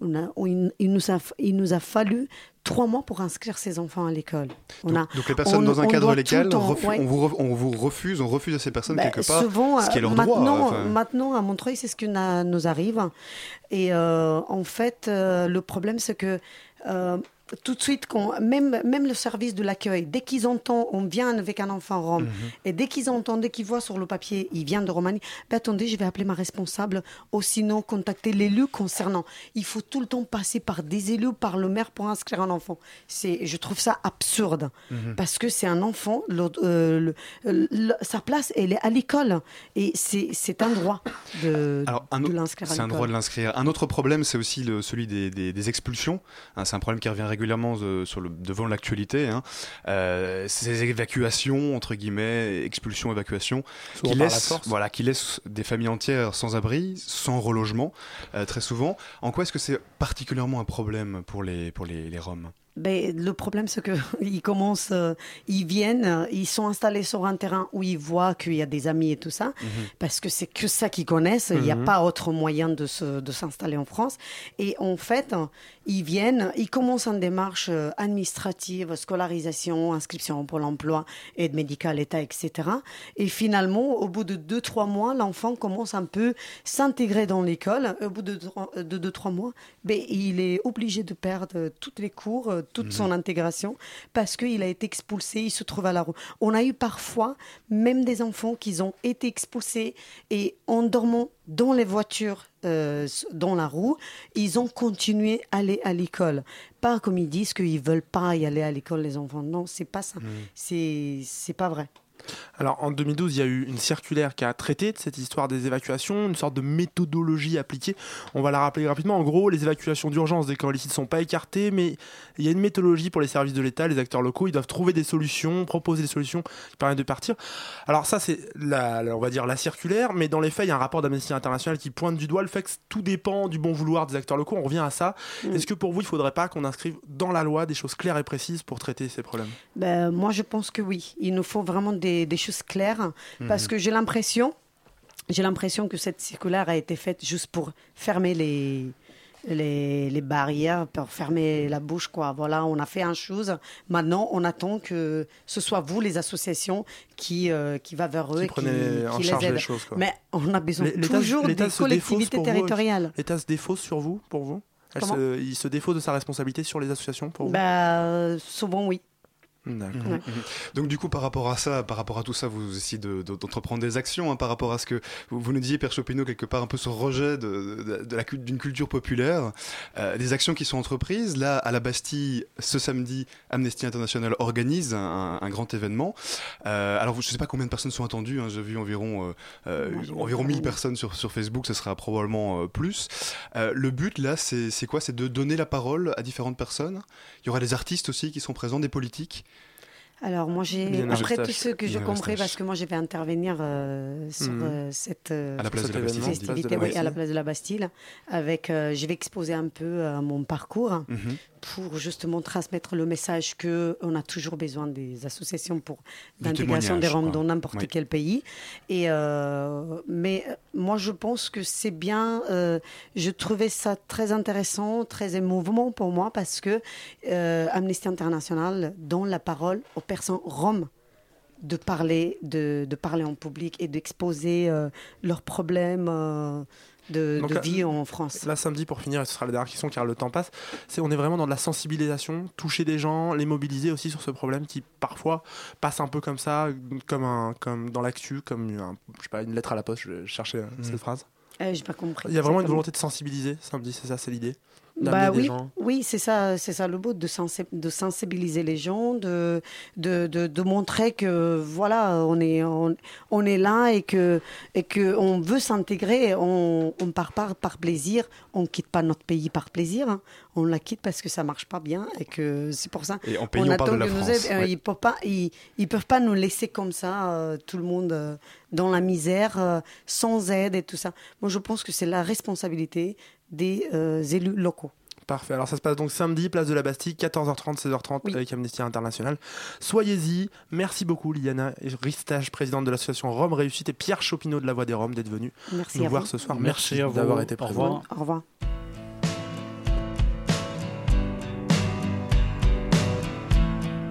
on a, on- il, nous a, il nous a fallu trois mois pour inscrire ces enfants à l'école. On a- Donc les personnes on- dans un cadre légal, tout le temps- refu- ouais. on, vous re- on vous refuse, on refuse à ces personnes Bah, quelque part souvent, ce qui est leur droit. maintenant, enfin. maintenant, à Montreuil, c'est ce qui nous arrive. Et euh, en fait, euh, le problème, c'est que euh, tout de suite, même, même le service de l'accueil, dès qu'ils entendent, on vient avec un enfant rome, Mhm. et dès qu'ils entendent, dès qu'ils voient sur le papier, il vient de Roumanie, ben attendez, je vais appeler ma responsable, ou sinon contacter l'élu concernant. Il faut tout le temps passer par des élus, par le maire pour inscrire un enfant. C'est, je trouve ça absurde, Mhm. parce que c'est un enfant, le- euh, le- le- sa place, elle est à l'école, et c'est, un droit de, l'inscrire à c'est un droit de l'inscrire. Un autre problème, c'est aussi celui des, des- des expulsions. Hein, c'est un problème qui revient régulièrement euh, sur le, devant l'actualité. Hein. Euh, ces évacuations, entre guillemets, expulsions, évacuations, qui la laissent, voilà, qui laissent des familles entières sans abri, sans relogement, euh, très souvent. En quoi est-ce que c'est particulièrement un problème pour les, pour les, les Roms? Ben, le problème, c'est qu'ils commencent, euh, ils viennent, euh, ils sont installés sur un terrain où ils voient qu'il y a des amis et tout ça, parce que c'est que ça qu'ils connaissent. Il n'y a Mhm. pas autre moyen de se- de s'installer en France. Et en fait, euh, ils viennent, ils commencent une démarche euh, administrative, scolarisation, inscription pour l'emploi, aide médicale, État, etc. Et finalement, au bout de deux, trois mois, l'enfant commence un peu s'intégrer dans l'école. Au bout de trois- de deux, trois mois, ben, il est obligé de perdre tous les cours, euh, toute Mhm. son intégration, parce qu'il a été expulsé, il se trouve à la rue. On a eu parfois même des enfants qui ont été expulsés et en dormant dans les voitures, euh, dans la roue, ils ont continué à aller à l'école. Pas comme ils disent qu'ils veulent pas y aller à l'école, les enfants. Non, c'est pas ça. C'est c'est pas vrai. Alors en 2012, il y a eu une circulaire qui a traité de cette histoire des évacuations, une sorte de méthodologie appliquée. On va la rappeler rapidement. En gros, les évacuations d'urgence des camps illicites ne sont pas écartées, mais il y a une méthodologie pour les services de l'État, les acteurs locaux. Ils doivent trouver des solutions, proposer des solutions qui permettent de partir. Alors ça, c'est la, on va dire la circulaire, mais dans les faits, il y a un rapport d'Amnesty International qui pointe du doigt le fait que tout dépend du bon vouloir des acteurs locaux. On revient à ça. Est-ce que pour vous, il ne faudrait pas qu'on inscrive dans la loi des choses claires et précises pour traiter ces problèmes? Ben, moi, je pense que oui. Il nous faut vraiment des, des choses claires parce Mhm. que j'ai l'impression, j'ai l'impression que cette circulaire a été faite juste pour fermer les, les, les barrières, pour fermer la bouche, quoi. Voilà, on a fait une chose. Maintenant, on attend que ce soit vous, les associations, qui, euh, qui va vers eux Qui et qui, en qui charge les choses. Mais on a besoin toujours des collectivités territoriales. L'État se défausse sur vous, pour vous? Se- Il se défausse de sa responsabilité sur les associations, pour vous? Bah, euh, souvent, oui. D'accord. Ouais. Mhm. Donc du coup, par rapport à ça, par rapport à tout ça, vous essayez de- de- d'entreprendre des actions hein, par rapport à ce que vous, vous nous disiez, Père Chopinot, quelque part un peu ce rejet de, de- de la cul- d'une culture populaire, Euh, des actions qui sont entreprises. Là, à la Bastille, ce samedi, Amnesty International organise un, un grand événement. Euh, alors, je ne sais pas combien de personnes sont attendues. hein, J'ai vu environ, euh, environ 1000 personnes sur, sur Facebook. Ce sera probablement plus. Le but là, c'est c'est quoi? C'est de donner la parole à différentes personnes. Il y aura des artistes aussi qui sont présents, des politiques. Alors moi j'ai après tout ce que compris Eustache. parce que moi je vais intervenir euh, sur Mhm. euh, cette euh, À la place de la Bastille, festivité, oui, à la place de la Bastille avec je vais exposer un peu mon parcours Mhm. pour justement transmettre le message que on a toujours besoin des associations pour l'intégration des Roms dans n'importe Oui. quel pays et mais moi je pense que c'est bien je trouvais ça très intéressant très émouvant pour moi parce que Amnesty International donne la parole aux personnes roms de parler, de, de parler en public et d'exposer euh, leurs problèmes euh, de, Donc de là- vie en France. Là, samedi, pour finir, et ce sera la dernière question car le temps passe, c'est on est vraiment dans de la sensibilisation, toucher des gens, les mobiliser aussi sur ce problème qui parfois passe un peu comme ça, comme, un, comme dans l'actu, comme un- je sais pas, une lettre à la poste, je cherchais euh, cette phrase. Euh, J'ai pas compris. Il y a vraiment une volonté de sensibiliser samedi, c'est ça, c'est l'idée Bah oui, gens. oui c'est ça, c'est ça le but de, sensi- de sensibiliser les gens, de, de, de, de montrer que voilà, on est, on, on est là et que, et que on veut s'intégrer. On, on part pas par plaisir, on quitte pas notre pays par plaisir. hein. On la quitte parce que ça marche pas bien et que c'est pour ça. Et en pays, on parle de la que nous France, aide. Euh, ouais. Ils peuvent pas, ils, ils peuvent pas nous laisser comme ça, euh, tout le monde euh, dans la misère, euh, sans aide et tout ça. Moi, je pense que c'est la responsabilité des euh, élus locaux. Parfait. Alors ça se passe donc samedi, place de la Bastille, 14h30, 16h30 avec Amnesty International. Soyez-y. Merci beaucoup Liliana Ristage, présidente de l'association Rome Réussite et Pierre Chopineau de la Voix des Roms d'être venu Merci nous voir vous. ce soir. Merci d'avoir été Au présent. revoir. Au revoir.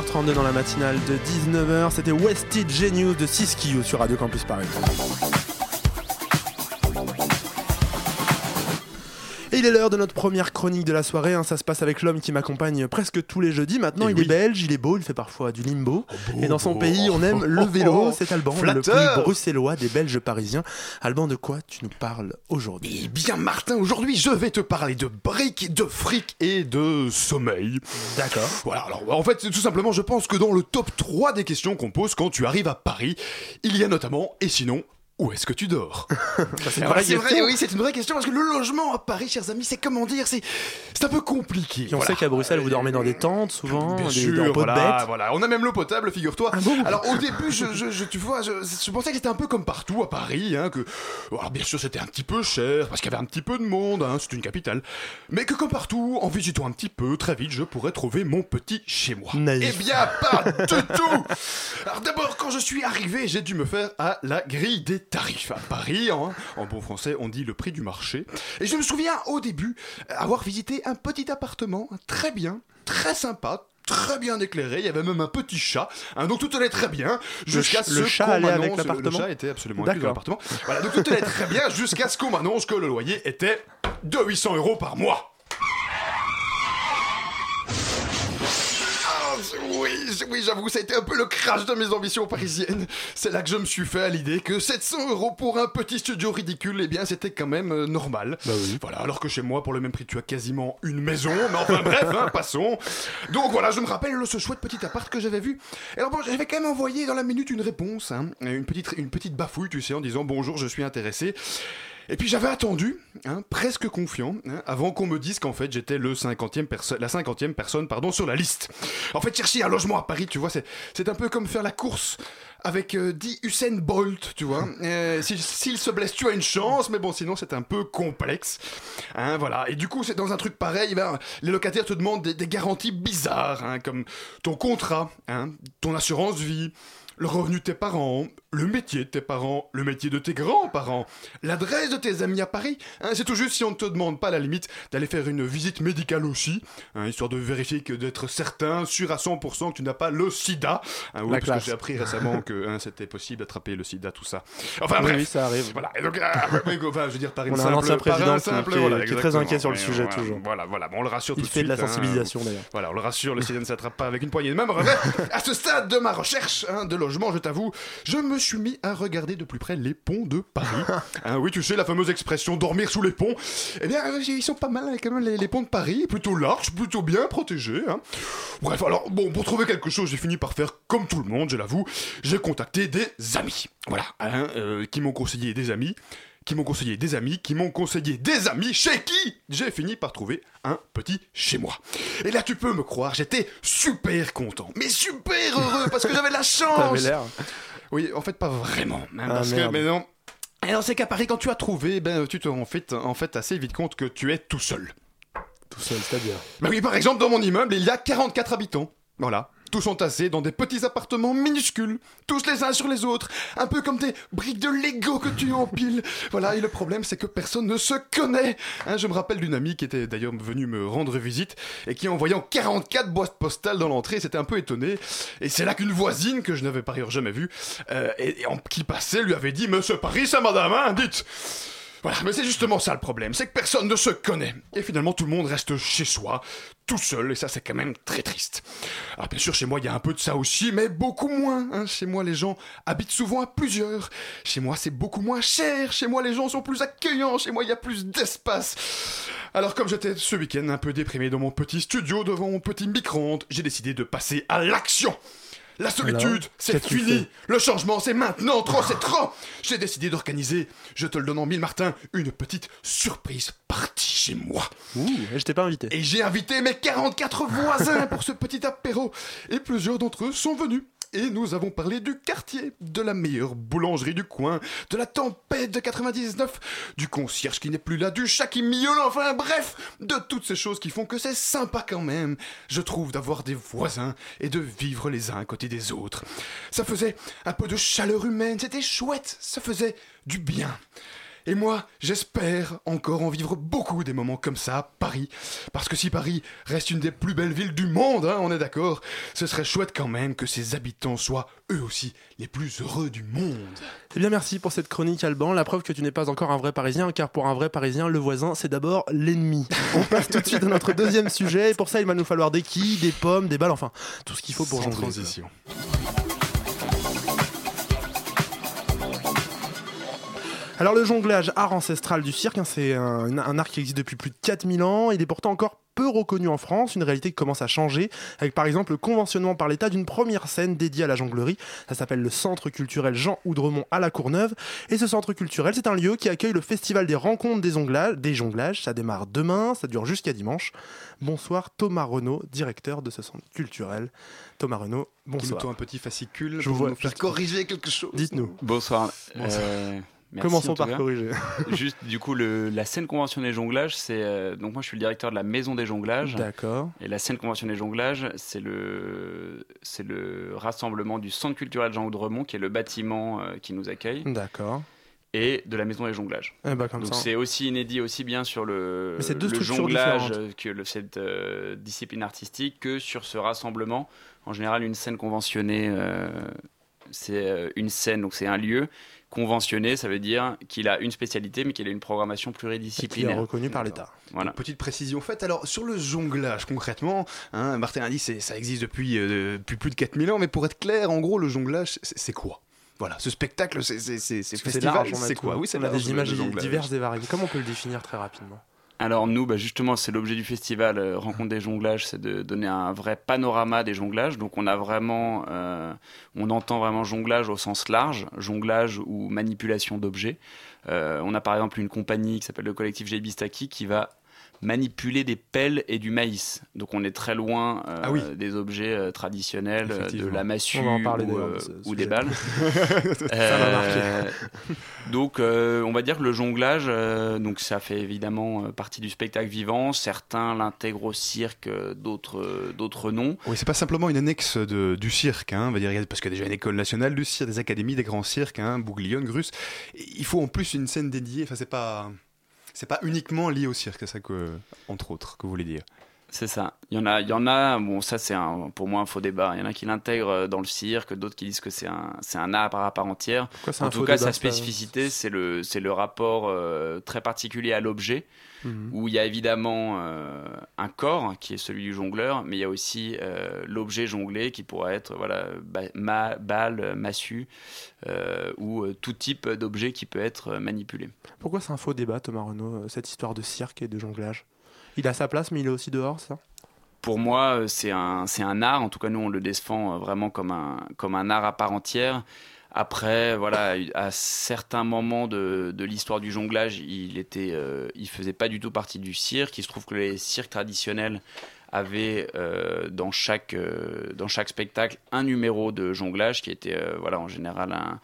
19h32 dans la matinale de 19h, c'était Wested Genius de Siskiyou sur Radio Campus Paris. Il est l'heure de notre première chronique de la soirée. hein. Ça se passe avec l'homme qui m'accompagne presque tous les jeudis. Maintenant, Eh il oui. est belge, il est beau, il fait parfois du limbo. beau, et dans son beau. pays, on aime le vélo. C'est Alban, le plus bruxellois des Belges parisiens. Alban, de quoi tu nous parles aujourd'hui? Eh bien Martin, aujourd'hui je vais te parler de briques, de fric et de sommeil. D'accord. Voilà, alors en fait tout simplement je pense que dans le top 3 des questions qu'on pose quand tu arrives à Paris, il y a notamment, et sinon, où est-ce que tu dors c'est une Alors, vraie C'est vrai, question. oui, c'est une vraie question parce que le logement à Paris, chers amis, c'est comment dire, c'est c'est un peu compliqué. On Voilà. sait qu'à Bruxelles, vous dormez dans des tentes souvent, Bien des, sûr, dans voilà, bêtes. voilà. On a même l'eau potable, figure-toi. Alors au début, je, je- je- tu vois, je, je pensais que c'était un peu comme partout à Paris, hein, que, alors bien sûr, c'était un petit peu cher parce qu'il y avait un petit peu de monde, hein, c'est une capitale, mais que comme partout, en visitant un petit peu, très vite, je pourrais trouver mon petit chez moi. Naïf. Eh bien, pas du tout. Alors d'abord, quand je suis arrivé, j'ai dû me faire à la grille des tarifs à Paris. hein. En bon français, on dit le prix du marché. Et je me souviens au début avoir visité un petit appartement très bien, très sympa. Très bien éclairé, il y avait même un petit chat, hein, donc tout allait très bien jusqu'à ce le chat qu'on m'annonce- l'appartement Le chat était absolument inclus dans D'accord. l'appartement. Voilà, donc tout allait très bien jusqu'à ce qu'on m'annonce que le loyer était de 800 euros par mois. Oui, oui, j'avoue, ça a été un peu le crash de mes ambitions parisiennes. C'est là que je me suis fait à l'idée que 700 euros pour un petit studio ridicule, eh bien, c'était quand même euh, normal. Voilà, alors que chez moi, pour le même prix, tu as quasiment une maison. Mais enfin, bref, hein, passons. Donc voilà, je me rappelle ce chouette petit appart que j'avais vu. Et alors bon, j'avais quand même envoyé dans la minute une réponse, hein, une petite, une petite bafouille, tu sais, en disant bonjour, je suis intéressé. Et puis j'avais attendu, hein, presque confiant, hein, avant qu'on me dise qu'en fait j'étais le 50e perso- la 50e personne pardon, sur la liste. En fait, chercher un logement à Paris, tu vois, c'est, un peu comme faire la course avec euh, 10 Usain Bolt, tu vois. Euh, si- S'il se blesse, tu as une chance, mais bon, sinon c'est un peu complexe. Hein, voilà. Et du coup, c'est dans un truc pareil, ben, les locataires te demandent des, garanties bizarres, comme ton contrat, ton assurance vie, le revenu de tes parents, le métier de tes parents, le métier de tes grands-parents, l'adresse de tes amis à Paris. hein, c'est tout juste si on ne te demande pas à la limite d'aller faire une visite médicale aussi, hein, histoire de vérifier que d'être certain, sûr à 100% que tu n'as pas le sida. Hein, oui, La parce classe. que j'ai appris récemment que c'était possible d'attraper le sida, tout ça. Enfin Oui, bref. oui, ça arrive. Voilà. Et donc, oui, enfin, je veux dire, par une On a un simple, ancien un président qui- simple, qui est- voilà, qui est très inquiet sur le sujet, voilà, toujours. Voilà, voilà. Bon, on le rassure Il tout de fait de la sensibilisation, d'ailleurs. Voilà, on le rassure, le sida ne s'attrape pas avec une poignée de main. À ce stade de ma recherche de logement, je t'avoue, je me suis mis à regarder de plus près les ponts de Paris. Hein, oui, tu sais, la fameuse expression dormir sous les ponts. Eh bien, euh, ils sont pas mal quand même les, les ponts de Paris, plutôt larges, plutôt bien protégés. hein. Bref, alors, bon, pour trouver quelque chose, j'ai fini par faire comme tout le monde, je l'avoue. J'ai contacté des amis. Voilà, hein, euh, qui m'ont conseillé des amis qui m'ont conseillé des amis, qui m'ont conseillé des amis, chez qui j'ai fini par trouver un petit chez moi. Et là, tu peux me croire, j'étais super content, mais super heureux, parce que j'avais la chance. L'air. Oui, en fait, pas vraiment. hein, Ah, parce que, mais non. Alors, c'est qu'à Paris, quand tu as trouvé, ben, tu te rends en fait, en fait assez vite compte que tu es tout seul. Tout seul, c'est-à-dire? Bah oui, par exemple, dans mon immeuble, il y a 44 habitants. Voilà. Tous entassés dans des petits appartements minuscules, tous les uns sur les autres, un peu comme des briques de Lego que tu empiles. Voilà, et le problème, c'est que personne ne se connaît. Hein, je me rappelle d'une amie qui était d'ailleurs venue me rendre visite et qui, en voyant 44 boîtes postales dans l'entrée, s'était un peu étonnée. Et c'est là qu'une voisine, que je n'avais par ailleurs jamais vue, euh, et, en, qui passait, lui avait dit Monsieur Paris, ça, madame, hein, dites voilà, mais c'est justement ça le problème, c'est que personne ne se connaît. Et finalement, tout le monde reste chez soi, tout seul, et ça, c'est quand même très triste. Alors, bien sûr, chez moi, il y a un peu de ça aussi, mais beaucoup moins. hein. Chez moi, les gens habitent souvent à plusieurs. Chez moi, c'est beaucoup moins cher. Chez moi, les gens sont plus accueillants. Chez moi, il y a plus d'espace. Alors, comme j'étais ce week-end un peu déprimé dans mon petit studio devant mon petit micro-ondes, j'ai décidé de passer à l'action. La solitude, c'est fini. Le changement, c'est maintenant. Trop, c'est trop. J'ai décidé d'organiser, je te le donne en mille, Martin, une petite surprise partie chez moi. Ouh, et je t'ai pas invité. Et j'ai invité mes 44 voisins pour ce petit apéro. Et plusieurs d'entre eux sont venus. Et nous avons parlé du quartier, de la meilleure boulangerie du coin, de la tempête de 99, du concierge qui n'est plus là, du chat qui miaule, enfin bref, de toutes ces choses qui font que c'est sympa quand même, je trouve, d'avoir des voisins et de vivre les uns à côté des autres. Ça faisait un peu de chaleur humaine, c'était chouette, ça faisait du bien. Et moi, j'espère encore en vivre beaucoup des moments comme ça à Paris. Parce que si Paris reste une des plus belles villes du monde, hein, on est d'accord, ce serait chouette quand même que ses habitants soient eux aussi les plus heureux du monde. Eh bien, merci pour cette chronique, Alban. La preuve que tu n'es pas encore un vrai Parisien, car pour un vrai Parisien, le voisin, c'est d'abord l'ennemi. On passe tout de suite à notre deuxième sujet, et pour ça, il va nous falloir des quilles, des pommes, des balles, enfin, tout ce qu'il faut pour Sans transition. Alors le jonglage, art ancestral du cirque, hein, c'est un, un art qui existe depuis plus de 4000 ans. Il est pourtant encore peu reconnu en France, une réalité qui commence à changer, avec par exemple le conventionnement par l'État d'une première scène dédiée à la jonglerie. Ça s'appelle le Centre culturel Jean Oudremont à la Courneuve. Et ce centre culturel, c'est un lieu qui accueille le festival des rencontres des, jonglages. des jonglages. Ça démarre demain, ça dure jusqu'à dimanche. Bonsoir Thomas Renaud, directeur de ce centre culturel. Thomas Renaud, Qui nous bonsoir. un petit fascicule Je pour vois- nous faire corriger quelque chose. Dites-nous. Bonsoir. Bonsoir. Euh, merci Commençons par corriger. Juste, du coup, le- la scène conventionnée jonglage, c'est. euh, donc, moi, je suis le directeur de la maison des jonglages. D'accord. Et la scène conventionnée jonglage, c'est le, c'est le rassemblement du Centre culturel Jean Oudremont, qui est le bâtiment euh, qui nous accueille, D'accord. et de la maison des jonglages. Eh ben, comme Donc, c'est aussi inédit, aussi bien sur le, Mais c'est deux le jonglage que le- cette euh, discipline artistique que sur ce rassemblement. En général, une scène conventionnée, c'est une scène, donc c'est un lieu. Conventionné, ça veut dire qu'il a une spécialité, mais qu'il a une programmation Qui est pluridisciplinaire. reconnu par l'État. Voilà. Petite précision faite. Alors, sur le jonglage, concrètement, hein, Martin a dit que ça existe depuis, euh, depuis plus de 4000 ans, mais pour être clair, en gros, le jonglage, c'est quoi? Voilà, ce spectacle, c'est c'est- c'est- c'est Parce que festival, c'est quoi? Oui, c'est On a large, des images diverses et variées. Comment on peut le définir très rapidement? Alors nous, bah, justement, c'est l'objet du festival euh, Rencontre des jonglages, c'est de donner un vrai panorama des jonglages. Donc on a vraiment, euh, on entend vraiment jonglage au sens large, jonglage ou manipulation d'objets. Euh, on a par exemple une compagnie qui s'appelle le collectif Jebistaki qui va manipuler des pelles et du maïs. Donc on est très loin euh, Ah oui. des objets euh, traditionnels, euh, de la massue On va en parler ou, d'ailleurs, euh, de ce ou sujet. des balles. Ça m'a marqué. Donc, euh, on va dire que le jonglage, euh, donc ça fait évidemment partie du spectacle vivant. Certains l'intègrent au cirque, d'autres, d'autres non. Oui, c'est pas simplement une annexe de- du cirque, hein, on va dire, parce qu'il y a déjà une école nationale du cirque, des académies, des grands cirques, hein, Bouglione, Grus. Il faut en plus une scène dédiée, enfin, c'est pas. C'est pas uniquement lié au cirque, c'est ça que, entre autres, que vous voulez dire. C'est ça. Il y en a, il y en a. Bon, ça c'est pour moi un faux débat. Il y en a qui l'intègrent euh, dans le cirque, d'autres qui disent que c'est un, c'est un art à part entière. Pourquoi En un tout faux cas, débat, sa spécificité, c'est le, c'est le rapport euh, très particulier à l'objet. Mhm. où il y a évidemment euh, un corps qui est celui du jongleur, mais il y a aussi euh, l'objet jonglé qui pourrait être voilà, ba- ma- balle, massue ou tout type d'objet qui peut être manipulé. Pourquoi c'est un faux débat, Thomas Renaud, cette histoire de cirque et de jonglage? Il a sa place, mais il est aussi dehors, ça? Pour moi, euh, c'est un, c'est un art, en tout cas nous on le défend euh, vraiment comme un, comme un art à part entière. Après, voilà, à certains moments de, de l'histoire du jonglage, il était, euh, il faisait pas du tout partie du cirque. Il se trouve que les cirques traditionnels avaient dans chaque dans chaque spectacle un numéro de jonglage qui était, voilà, en général un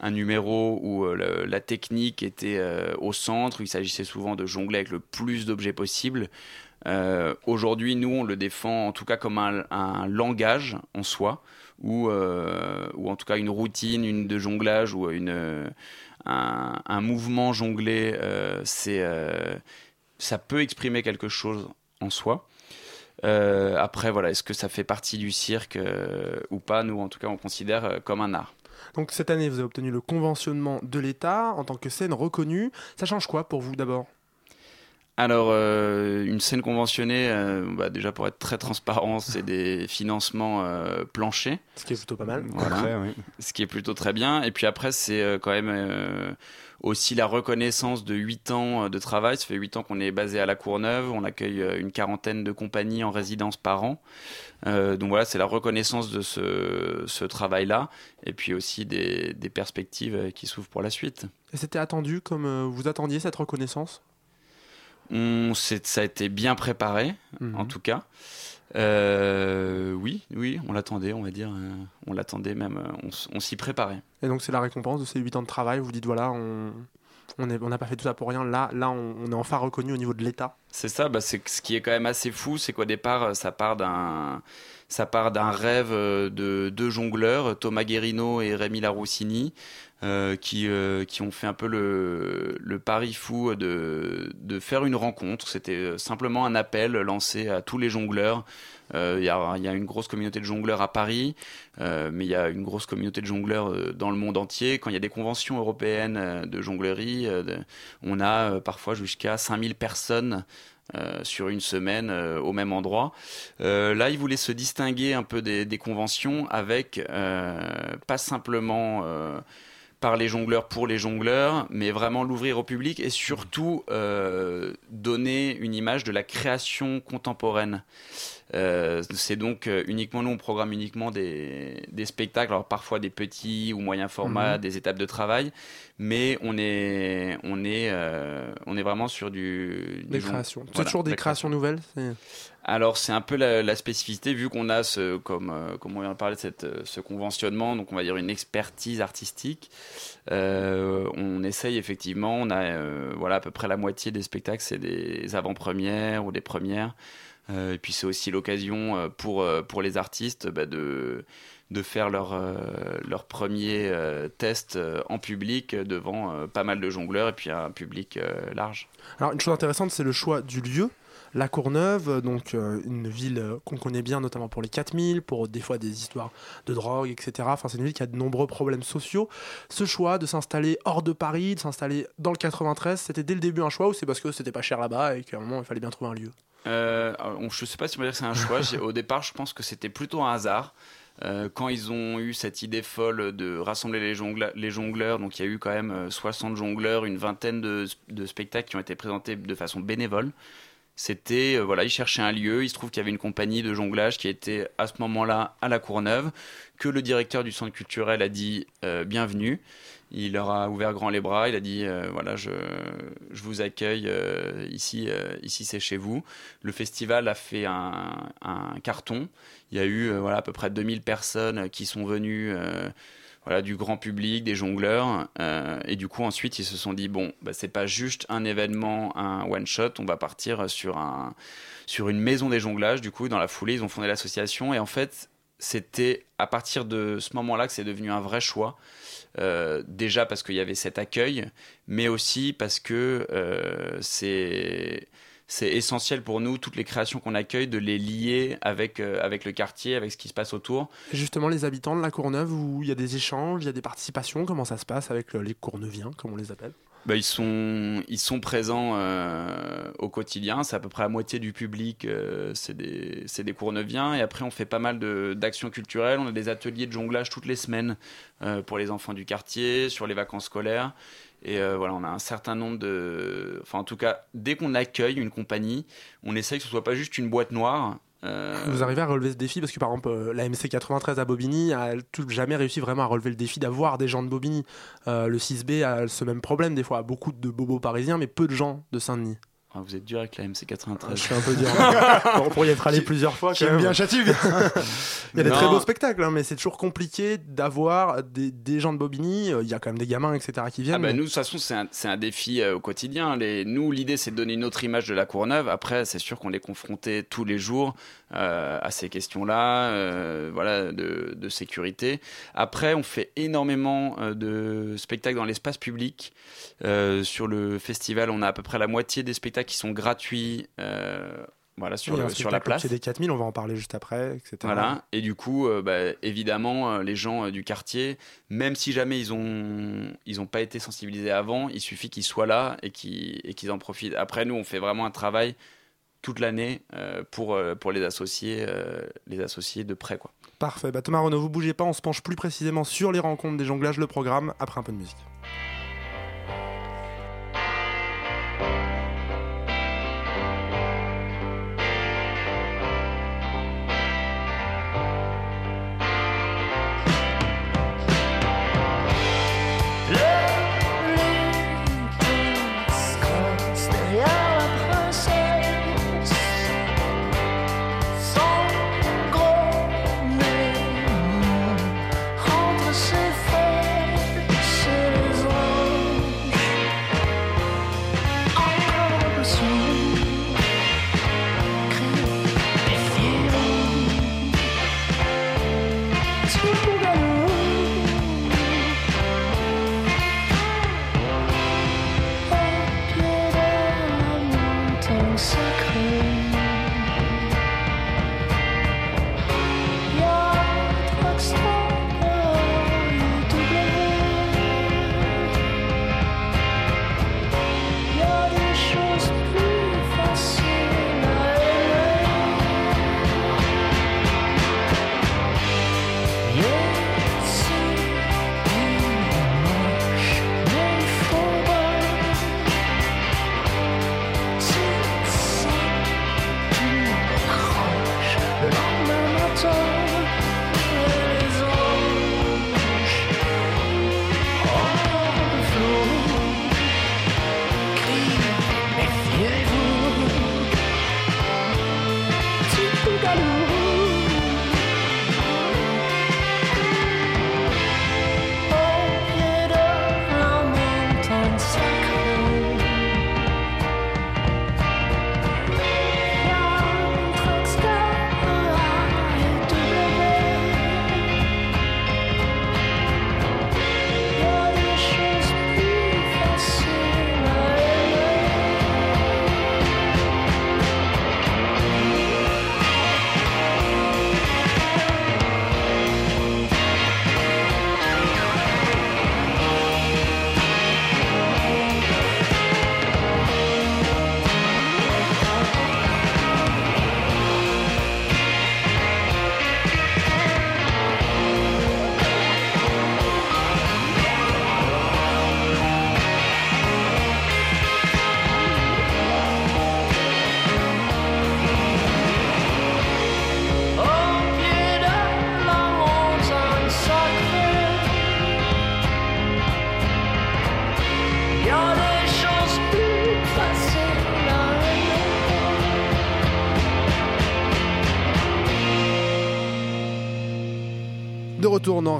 un numéro où euh, la technique était euh, au centre. Il s'agissait souvent de jongler avec le plus d'objets possible. Euh, Aujourd'hui, nous, on le défend en tout cas comme un, langage en soi, ou, en tout cas une routine une de jonglage ou un, un mouvement jonglé. ça peut exprimer quelque chose en soi. Après, voilà, est-ce que ça fait partie du cirque ou pas? Nous, en tout cas, on considère comme un art. Donc cette année, vous avez obtenu le conventionnement de l'État en tant que scène reconnue. Ça change quoi pour vous d'abord? Alors, euh, une scène conventionnée, euh, bah, déjà pour être très transparent, c'est des financements euh, planchers. Ce qui est plutôt pas mal. Voilà. Concret, oui. Ce qui est plutôt très bien. Et puis après, c'est euh, quand même euh, aussi la reconnaissance de 8 ans euh, de travail. Ça fait 8 ans qu'on est basé à la Courneuve. On accueille euh, une quarantaine de compagnies en résidence par an. Euh, donc voilà, c'est la reconnaissance de ce, ce travail-là. Et puis aussi des, des perspectives qui s'ouvrent pour la suite. Et c'était attendu comme vous attendiez cette reconnaissance? On, ça a été bien préparé, Mhm. en tout cas. Euh, oui, oui, on l'attendait, on va dire. euh, on l'attendait même, euh, on, s'y préparait. Et donc c'est la récompense de ces 8 ans de travail. Vous dites voilà, on n'a pas fait tout ça pour rien. Là, là, on, on est enfin reconnu au niveau de l'État. C'est ça, bah, c'est ce qui est quand même assez fou, c'est qu'au départ, ça part d'un, ça part d'un rêve euh, de deux jongleurs, Thomas Guérino et Rémi Laroussini, euh, qui, euh, qui ont fait un peu le, le pari fou de, de faire une rencontre. C'était euh, simplement un appel lancé à tous les jongleurs. Il y, y a une grosse communauté de jongleurs à Paris, mais il y a une grosse communauté de jongleurs dans le monde entier. Quand il y a des conventions européennes de jonglerie, on a parfois jusqu'à 5000 personnes euh, sur une semaine euh, au même endroit. Euh, là, ils voulaient se distinguer un peu des, conventions avec pas simplement par les jongleurs pour les jongleurs, mais vraiment l'ouvrir au public et surtout donner une image de la création contemporaine. Euh, c'est donc euh, uniquement nous on programme uniquement des, des spectacles alors parfois des petits ou moyens formats Mhm. des étapes de travail mais on est on est euh, on est vraiment sur du, Des créations. C'est voilà, toujours des créations nouvelles. alors c'est un peu la, la spécificité vu qu'on a ce comme euh, comme on vient de parler de cette, ce conventionnement donc on va dire une expertise artistique euh, on essaye effectivement on a euh, voilà à peu près la moitié des spectacles c'est des avant-premières ou des premières et puis c'est aussi l'occasion euh, pour euh, pour les artistes bah, de de faire leur euh, leur premier euh, test euh, en public euh, devant euh, pas mal de jongleurs et puis un public euh, large Alors une chose intéressante, c'est le choix du lieu. La Courneuve, euh, donc euh, une ville euh, qu'on connaît bien, notamment pour les 4000, pour des fois des histoires de drogue, etc. Enfin, c'est une ville qui a de nombreux problèmes sociaux. Ce choix de s'installer hors de Paris, de s'installer dans le 93, c'était dès le début un choix ou c'est parce que c'était pas cher là-bas et qu'à un moment il fallait bien trouver un lieu? Euh, je sais pas si on va dire que c'est un choix. Au départ, je pense que c'était plutôt un hasard. Euh, quand ils ont eu cette idée folle de rassembler les, jongleurs, donc il y a eu quand même euh, 60 jongleurs, une vingtaine de, spectacles qui ont été présentés de façon bénévole. C'était, euh, voilà, ils cherchaient un lieu, il se trouve qu'il y avait une compagnie de jonglage qui était à ce moment-là à la Courneuve, que le directeur du centre culturel a dit euh, bienvenue. Il leur a ouvert grand les bras, il a dit euh, voilà, je, je vous accueille euh, ici, euh, ici c'est chez vous. Le festival a fait un, carton. Il y a eu voilà, à peu près 2000 personnes qui sont venues, voilà, du grand public, des jongleurs. et du coup, ensuite, ils se sont dit bon, bah, c'est pas juste un événement, un one shot, on va partir sur, un, sur une maison des jonglages. Du coup, dans la foulée, ils ont fondé l'association. Et en fait, c'était à partir de ce moment-là que c'est devenu un vrai choix. Euh, déjà parce qu'il y avait cet accueil, mais aussi parce que euh, c'est essentiel pour nous, toutes les créations qu'on accueille, de les lier avec, euh, avec le quartier, avec ce qui se passe autour. Justement, les habitants de la Courneuve, où il y a des échanges, il y a des participations, comment ça se passe avec les Courneviens, comme on les appelle? Bah, ils, sont, ils sont présents euh, au quotidien, c'est à peu près la moitié du public, euh, c'est des, des Courneviens. Et après, on fait pas mal d'actions culturelles. On a des ateliers de jonglage toutes les semaines euh, pour les enfants du quartier, sur les vacances scolaires. Et voilà, on a un certain nombre de. Enfin, en tout cas, dès qu'on accueille une compagnie, on essaye que ce soit pas juste une boîte noire. Euh, Vous arrivez à relever ce défi parce que par exemple euh, la MC 93 à Bobigny a jamais réussi vraiment à relever le défi d'avoir des gens de Bobigny. Euh, le 6B a ce même problème des fois, beaucoup de bobos parisiens mais peu de gens de Saint-Denis. Ah, vous êtes dur avec la MC93. Je suis un peu dur. Bon, pour y être allé plusieurs fois. J'aime bien Châtillon. Il y a des Non. très beaux spectacles, hein, mais c'est toujours compliqué d'avoir des, des gens de Bobigny. Euh, Il y a quand même des gamins, etc. qui viennent. Ah bah mais- nous, de toute façon, c'est un, défi euh, au quotidien. Les, nous, l'idée, c'est de donner une autre image de la Courneuve. Après, c'est sûr qu'on est confronté tous les jours euh, à ces questions-là, euh, voilà, de, de sécurité. Après, on fait énormément euh, de spectacles dans l'espace public. Sur le festival, on a à peu près la moitié des spectacles qui sont gratuits. voilà, sur, le- un sur la place. pied des 4000, on va en parler juste après, etc. Voilà, et du coup, euh, bah, évidemment, les gens euh, du quartier, même si jamais ils ont, ils ont pas été sensibilisés avant, il suffit qu'ils soient là et qu'ils, et qu'ils en profitent. Après, nous, on fait vraiment un travail toute l'année euh, pour, euh, pour les associer, euh, les associer de près. Parfait. Bah, Thomas Renaud, vous bougez pas, on se penche plus précisément sur les rencontres des jonglages, le programme, après un peu de musique.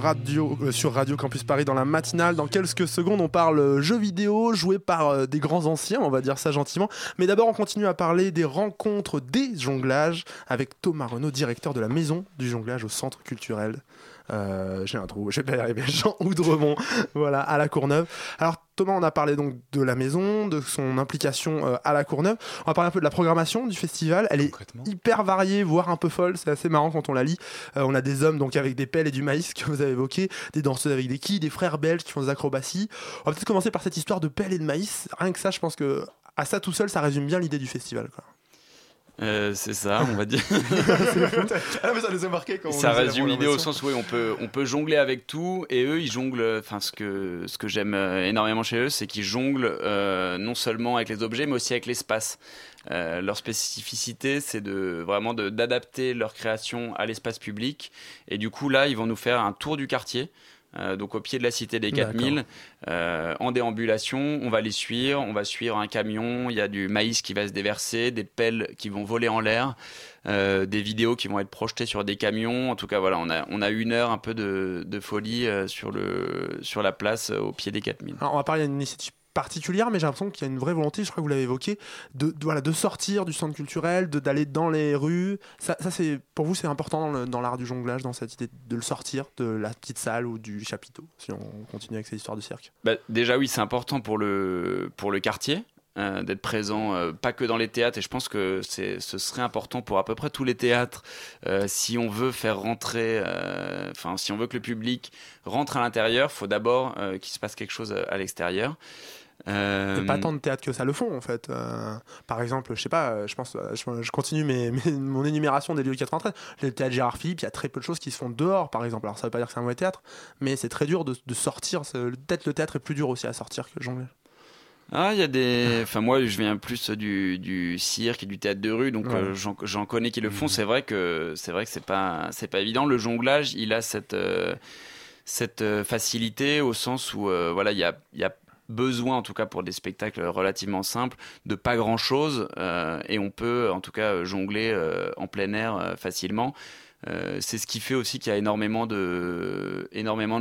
Euh, sur Radio Campus Paris dans la matinale. Dans quelques secondes, on parle euh, jeux vidéo joués par euh, des grands anciens, on va dire ça gentiment. Mais d'abord, on continue à parler des rencontres des jonglages avec Thomas Renaud, directeur de la maison du jonglage au centre culturel. Euh, J'ai un trou, je vais pas y arriver. Jean Oudremont, voilà, à la Courneuve. Alors Thomas, on a parlé donc de la maison, de son implication euh, à la Courneuve. On va parler un peu de la programmation du festival. Elle est hyper variée, voire un peu folle. C'est assez marrant quand on la lit. Euh, on a des hommes donc avec des pelles et du maïs que vous avez évoqué, des danseuses avec des quilles, des frères belges qui font des acrobaties. On va peut-être commencer par cette histoire de pelles et de maïs. Rien que ça, je pense que à ça tout seul, ça résume bien l'idée du festival. quoi. Euh, c'est ça, on va dire. Ah, mais ça nous a marqué quand on ça la résume l'idée au sens où oui, on peut, on peut jongler avec tout et eux ils jonglent. Enfin, ce que, ce que j'aime euh, énormément chez eux, c'est qu'ils jonglent euh, non seulement avec les objets mais aussi avec l'espace. Euh, leur spécificité, c'est de vraiment de- d'adapter leur création à l'espace public. Et du coup, là, ils vont nous faire un tour du quartier. Euh, donc au pied de la cité des 4000, euh, en déambulation, on va les suivre, on va suivre un camion, il y a du maïs qui va se déverser, des pelles qui vont voler en l'air, euh, des vidéos qui vont être projetées sur des camions. En tout cas, voilà, on a, on a une heure un peu de, de folie euh, sur, le, sur la place euh, au pied des 4000. Alors, on va parler d'une initiative particulière, mais j'ai l'impression qu'il y a une vraie volonté, je crois que vous l'avez évoqué, de, voilà, de sortir du centre culturel, d'aller dans les rues. Ça, pour vous, c'est important dans l'art du jonglage, dans cette idée de le sortir de la petite salle ou du chapiteau, si on continue avec ces histoires de cirque? Bah, déjà oui, c'est important pour le, pour le quartier. euh, d'être présent, euh, pas que dans les théâtres. Et je pense que ce serait important pour à peu près tous les théâtres, euh, si on veut faire rentrer, enfin, si on veut que le public rentre à l'intérieur, faut d'abord qu'il se passe quelque chose à l'extérieur. Euh, pas tant de théâtres que ça le font en fait. Euh, par exemple, je sais pas, je pense, je, je continue mes, mes- mon énumération des lieux 93. Le théâtre Gérard Philippe, il y a très peu de choses qui se font dehors par exemple. Alors ça veut pas dire que c'est un mauvais théâtre, mais c'est très dur de, de sortir. Peut-être le théâtre est plus dur aussi à sortir que le jonglage. Ah, il y a des. Enfin, moi, je viens plus du, du cirque et du théâtre de rue, donc Ouais. euh, j'en, connais qui le Mhm. font. C'est vrai que c'est vrai que c'est pas c'est pas évident. Le jonglage, il a cette euh, cette facilité au sens où euh, voilà, il y a y a besoin, en tout cas pour des spectacles relativement simples, de pas grand chose, et on peut en tout cas jongler euh, en plein air euh, facilement. Euh, c'est ce qui fait aussi qu'il y a énormément de,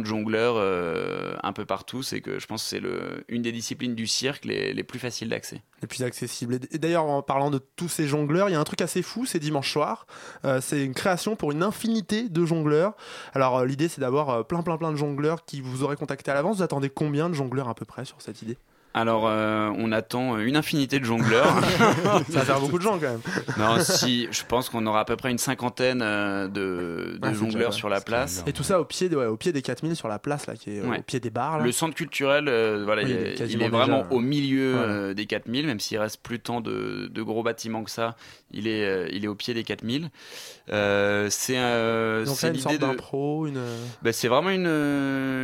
jongleurs euh, un peu partout. C'est que je pense que c'est une des disciplines du cirque les, plus faciles d'accès. les plus accessibles. Et d'ailleurs, en parlant de tous ces jongleurs, il y a un truc assez fou, c'est dimanche soir. Euh, c'est une création pour une infinité de jongleurs. Alors, l'idée, c'est d'avoir plein, plein, plein de jongleurs qui vous auraient contacté à l'avance. Vous attendez combien de jongleurs à peu près sur cette idée? Alors, euh, on attend une infinité de jongleurs. Ça va faire beaucoup de gens quand même. non, si, je pense qu'on aura à peu près une cinquantaine euh, de, de Ouais, c'est jongleurs sur la place. Et tout ça au pied, de- ouais, au pied des 4000 sur la place, là, qui est euh, Ouais. au pied des bars. Là. Le centre culturel, euh, voilà, Oui, il est il vraiment déjà- au milieu Ouais. euh, des 4000, même s'il reste plus tant de, de gros bâtiments que ça. Il est, euh, il est au pied des 4000. Euh, c'est euh, c'est l'idée de. une. Ben, c'est vraiment une,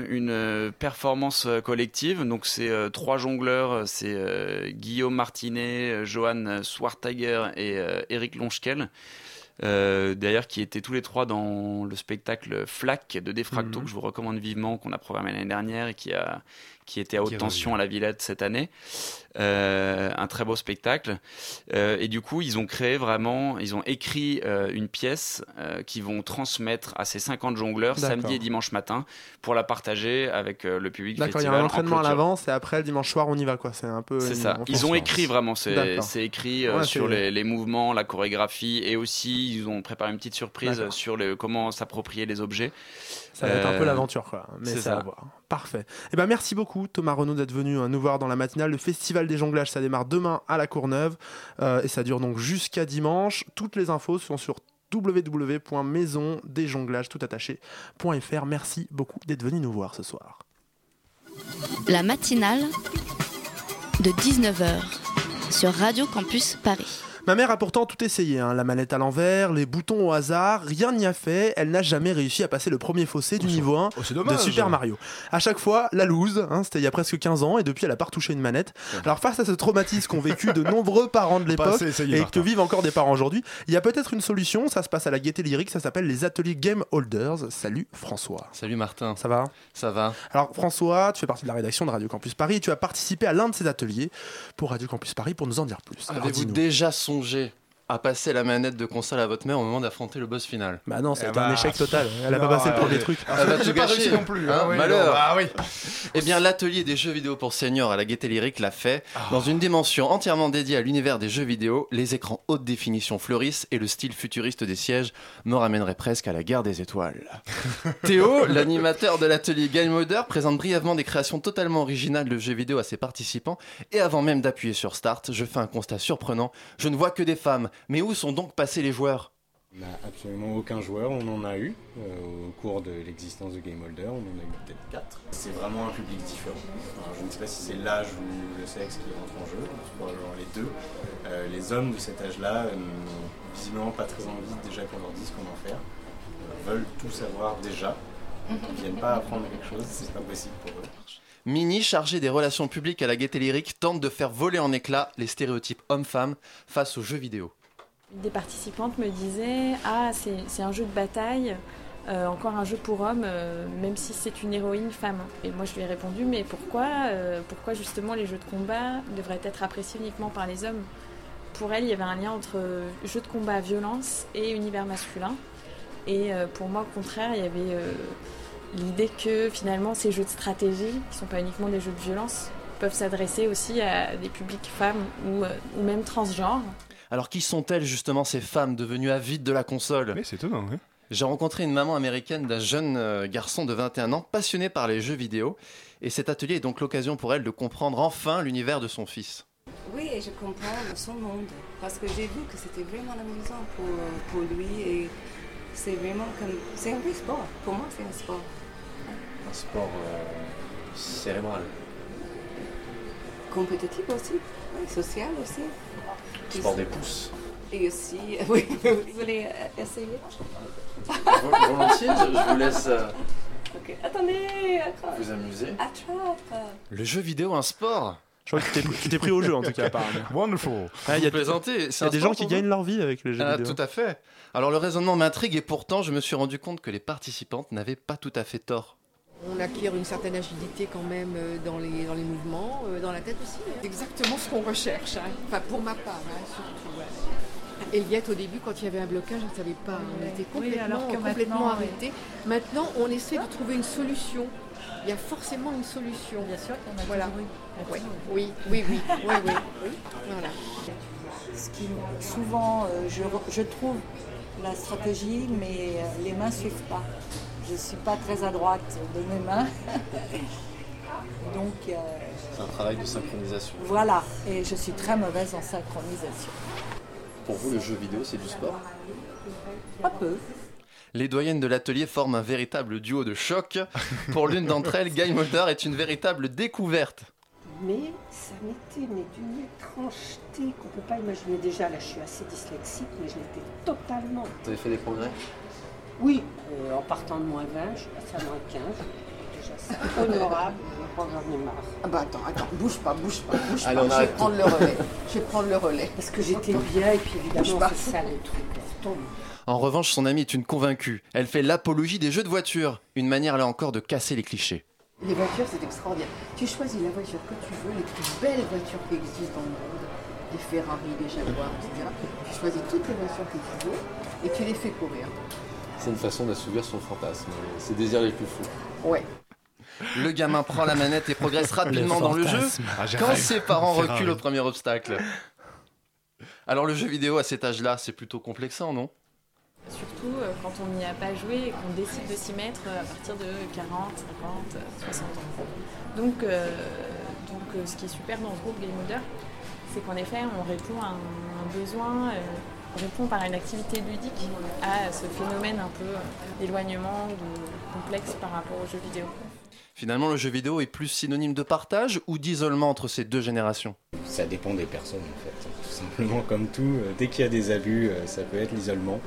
une performance collective. Donc, c'est euh, trois jongleurs c'est euh, Guillaume Martinet, euh, Johan Swartager et euh, Eric Lonchkel. Euh, D'ailleurs, qui étaient tous les trois dans le spectacle Flac de Defracto, Mhm. que je vous recommande vivement, qu'on a programmé l'année dernière et qui, a, qui était à haute tension à la Villette cette année. Euh, un très beau spectacle. Euh, et du coup, ils ont créé vraiment, ils ont écrit euh, une pièce qu'ils vont transmettre à ces 50 jongleurs samedi et dimanche matin pour la partager avec le public. D'accord, il y a un en entraînement à l'avance et après le dimanche soir on y va quoi. C'est un peu. C'est ça. Ils ont écrit vraiment, c'est écrit Ouais, sur les, les mouvements, la chorégraphie et aussi ils ont préparé une petite surprise sur le, comment s'approprier les objets. Ça va être un peu Euh, l'aventure quoi. Mais c'est ça va voir. Parfait. Et ben merci beaucoup Thomas Renaud d'être venu euh, nous voir dans la matinale. Le festival des jonglages ça démarre demain à la Courneuve euh, et ça dure donc jusqu'à dimanche. Toutes les infos sont sur www.maisondesjonglages.fr. Merci beaucoup d'être venu nous voir ce soir. La matinale de 19h sur Radio Campus Paris. Ma mère a pourtant tout essayé, hein. la manette à l'envers, les boutons au hasard, rien n'y a fait, elle n'a jamais réussi à passer le premier fossé du niveau 1 Oh, c'est de. Super Mario. À chaque fois, la loose, hein, c'était il y a presque 15 ans, et depuis elle a pas retouché une manette. Alors face à ce traumatisme qu'ont vécu de nombreux parents de l'époque, et Martin. que vivent encore des parents aujourd'hui, il y a peut-être une solution, ça se passe à la Gaieté Lyrique, ça s'appelle les ateliers Game Holders. Salut François. Salut Martin, Ça va? Ça va alors François, tu fais partie de la rédaction de Radio Campus Paris et tu as participé à l'un de ces ateliers pour Radio Campus Paris pour nous en dire plus. Avez-vous déjà songé à passer la manette de console à votre mère au moment d'affronter le boss final Bah non, ça a Eh été un bah, échec total. Elle a pas passé le euh, premier truc. Ah, Elle va tout pas gâcher. réussi non plus. Hein, hein, oui, malheur. non, bah oui. Eh bien, l'atelier des jeux vidéo pour seniors à la Gaieté Lyrique l'a fait. Ah. Dans une dimension entièrement dédiée à l'univers des jeux vidéo, les écrans haute définition fleurissent et le style futuriste des sièges me ramènerait presque à la guerre des étoiles. Théo, l'animateur de l'atelier Game Modder, présente brièvement des créations totalement originales de jeux vidéo à ses participants. Et avant même d'appuyer sur Start, je fais un constat surprenant. Je ne vois que des femmes. Mais où sont donc passés les joueurs? On n'a absolument aucun joueur, on en a eu euh, au cours de l'existence de Game Holder, on en a eu peut-être 4. C'est vraiment un public différent. Alors, je ne sais pas si c'est l'âge ou le sexe qui rentre en jeu, probablement les deux. Euh, les hommes de cet âge-là euh, n'ont visiblement pas très envie déjà qu'on leur dise comment faire, euh, veulent tout savoir déjà, ils ne viennent pas apprendre quelque chose, c'est pas possible pour eux. Mini, chargé des relations publiques à la Gaieté Lyrique, tente de faire voler en éclats les stéréotypes hommes-femmes face aux jeux vidéo. Des participantes me disait Ah, c'est un jeu de bataille, euh, encore un jeu pour hommes, euh, même si c'est une héroïne femme. Et moi, je lui ai répondu Mais pourquoi, euh, pourquoi justement les jeux de combat devraient être appréciés uniquement par les hommes? Pour elle, il y avait un lien entre jeu de combat violence et univers masculin. Et pour moi, au contraire, il y avait l'idée que finalement, ces jeux de stratégie, qui ne sont pas uniquement des jeux de violence, peuvent s'adresser aussi à des publics femmes ou même transgenres. Alors qui sont-elles justement ces femmes devenues avides de la console? Mais c'est étonnant, oui. J'ai rencontré une maman américaine d'un jeune euh, garçon de 21 ans passionné par les jeux vidéo et cet atelier est donc l'occasion pour elle de comprendre enfin l'univers de son fils. Oui, et je comprends son monde. Parce que j'ai vu que c'était vraiment amusant pour, pour lui. Et c'est vraiment comme. C'est un vrai sport. Pour moi, c'est un sport. Un sport euh, cérébral. Compétitif aussi. Oui, social aussi. Sport des pouces. Et aussi. Oui, vous voulez euh, essayer? Vol- Volontiers, je, vous laisse euh, Ok, attendez, vous amuser. Attrape. Le jeu vidéo, un sport Je crois que tu t'es- pris au jeu en tout cas, apparemment. Wonderful. Ah, Il y a, y a des gens qui gagnent leur vie avec les jeux Ah, vidéo. tout à fait. Alors le raisonnement m'intrigue et pourtant je me suis rendu compte que les participantes n'avaient pas tout à fait tort. On acquiert une certaine agilité quand même euh, dans les, dans les mouvements, euh, dans la tête aussi. hein. C'est exactement ce qu'on recherche, hein. enfin pour ma part, hein, surtout. ouais. Eliette, au début, quand il y avait un blocage, je ne savais pas. On était complètement, alors que complètement maintenant, arrêtés. Maintenant, on essaie de trouver une solution. Il y a forcément une solution. Bien sûr qu'on a voilà. toujours eu. Ouais. Oui, oui, oui, oui, oui, oui. Voilà. Ce qui, souvent, euh, je, je trouve la stratégie, mais les mains ne suivent pas. Je ne suis pas très à droite de mes mains. Donc, euh, C'est un travail de synchronisation. voilà. Et je suis très mauvaise en synchronisation. Pour vous, le jeu vidéo, c'est du sport? Pas peu. Les doyennes de l'atelier forment un véritable duo de choc. Pour l'une d'entre elles, Guy Mulder est une véritable découverte. Mais ça m'était mais d'une étrangeté qu'on ne peut pas imaginer. Déjà, là, je suis assez dyslexique, mais je l'étais totalement. Vous avez fait des progrès? Oui, euh, en partant de moins 20, je suis passée à moins 15. Déjà, c'est honorable. J'en ai marre. Ah bah attends, attends, bouge pas, bouge pas, bouge Allez, pas. on Je vais prendre le relais. Je vais prendre le relais. Parce que j'étais bien, et puis évidemment, pas. c'est ça le truc. Tombe. En revanche, son amie est une convaincue. Elle fait l'apologie des jeux de voiture. Une manière là encore de casser les clichés. Les voitures, c'est extraordinaire. Tu choisis la voiture que tu veux, les plus belles voitures qui existent dans le monde, des Ferrari, des Jaguars, etc. Tu choisis toutes les voitures que tu veux et tu les fais courir. C'est une façon d'assouvir son fantasme, ses désirs les plus fous. Ouais. Le gamin prend la manette et progresse rapidement dans le jeu. Ah, quand ses parents reculent au premier obstacle. Alors le jeu vidéo à cet âge-là, c'est plutôt complexant, non? Surtout euh, quand on n'y a pas joué et qu'on décide de s'y mettre euh, à partir de 40, 50, euh, 60 ans. Donc, euh, donc euh, ce qui est super dans ce groupe Game Over, c'est qu'en effet, on répond à un, un besoin, euh, répond par une activité ludique à ce phénomène un peu euh, d'éloignement, de complexe par rapport aux jeux vidéo. Finalement, le jeu vidéo est plus synonyme de partage ou d'isolement entre ces deux générations? Ça dépend des personnes en fait. Tout simplement comme tout, euh, dès qu'il y a des abus, euh, ça peut être l'isolement.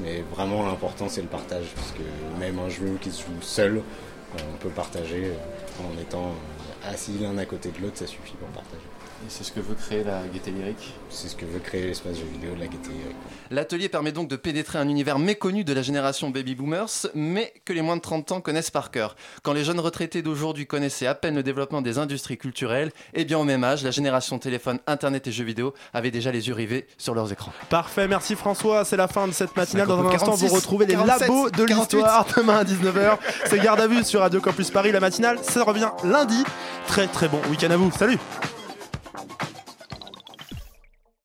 Mais vraiment l'important c'est le partage, parce que même un jeu qui se joue seul, euh, on peut partager euh, en étant euh, assis l'un à côté de l'autre, ça suffit pour partager. Et c'est ce que veut créer la gaieté lyrique C'est ce que veut créer l'espace jeu vidéo de la gaieté lyrique. L'atelier permet donc de pénétrer un univers méconnu de la génération baby boomers, mais que les moins de 30 ans connaissent par cœur. Quand les jeunes retraités d'aujourd'hui connaissaient à peine le développement des industries culturelles, eh bien au même âge, la génération téléphone, internet et jeux vidéo avait déjà les yeux rivés sur leurs écrans. Parfait, merci François. C'est la fin de cette matinale. Dans un instant, 46, vous retrouvez les 47, labos de 48. l'histoire demain à 19h. C'est Garde à vue sur Radio Campus Paris. La matinale, ça revient lundi. Très très bon week-end à vous. Salut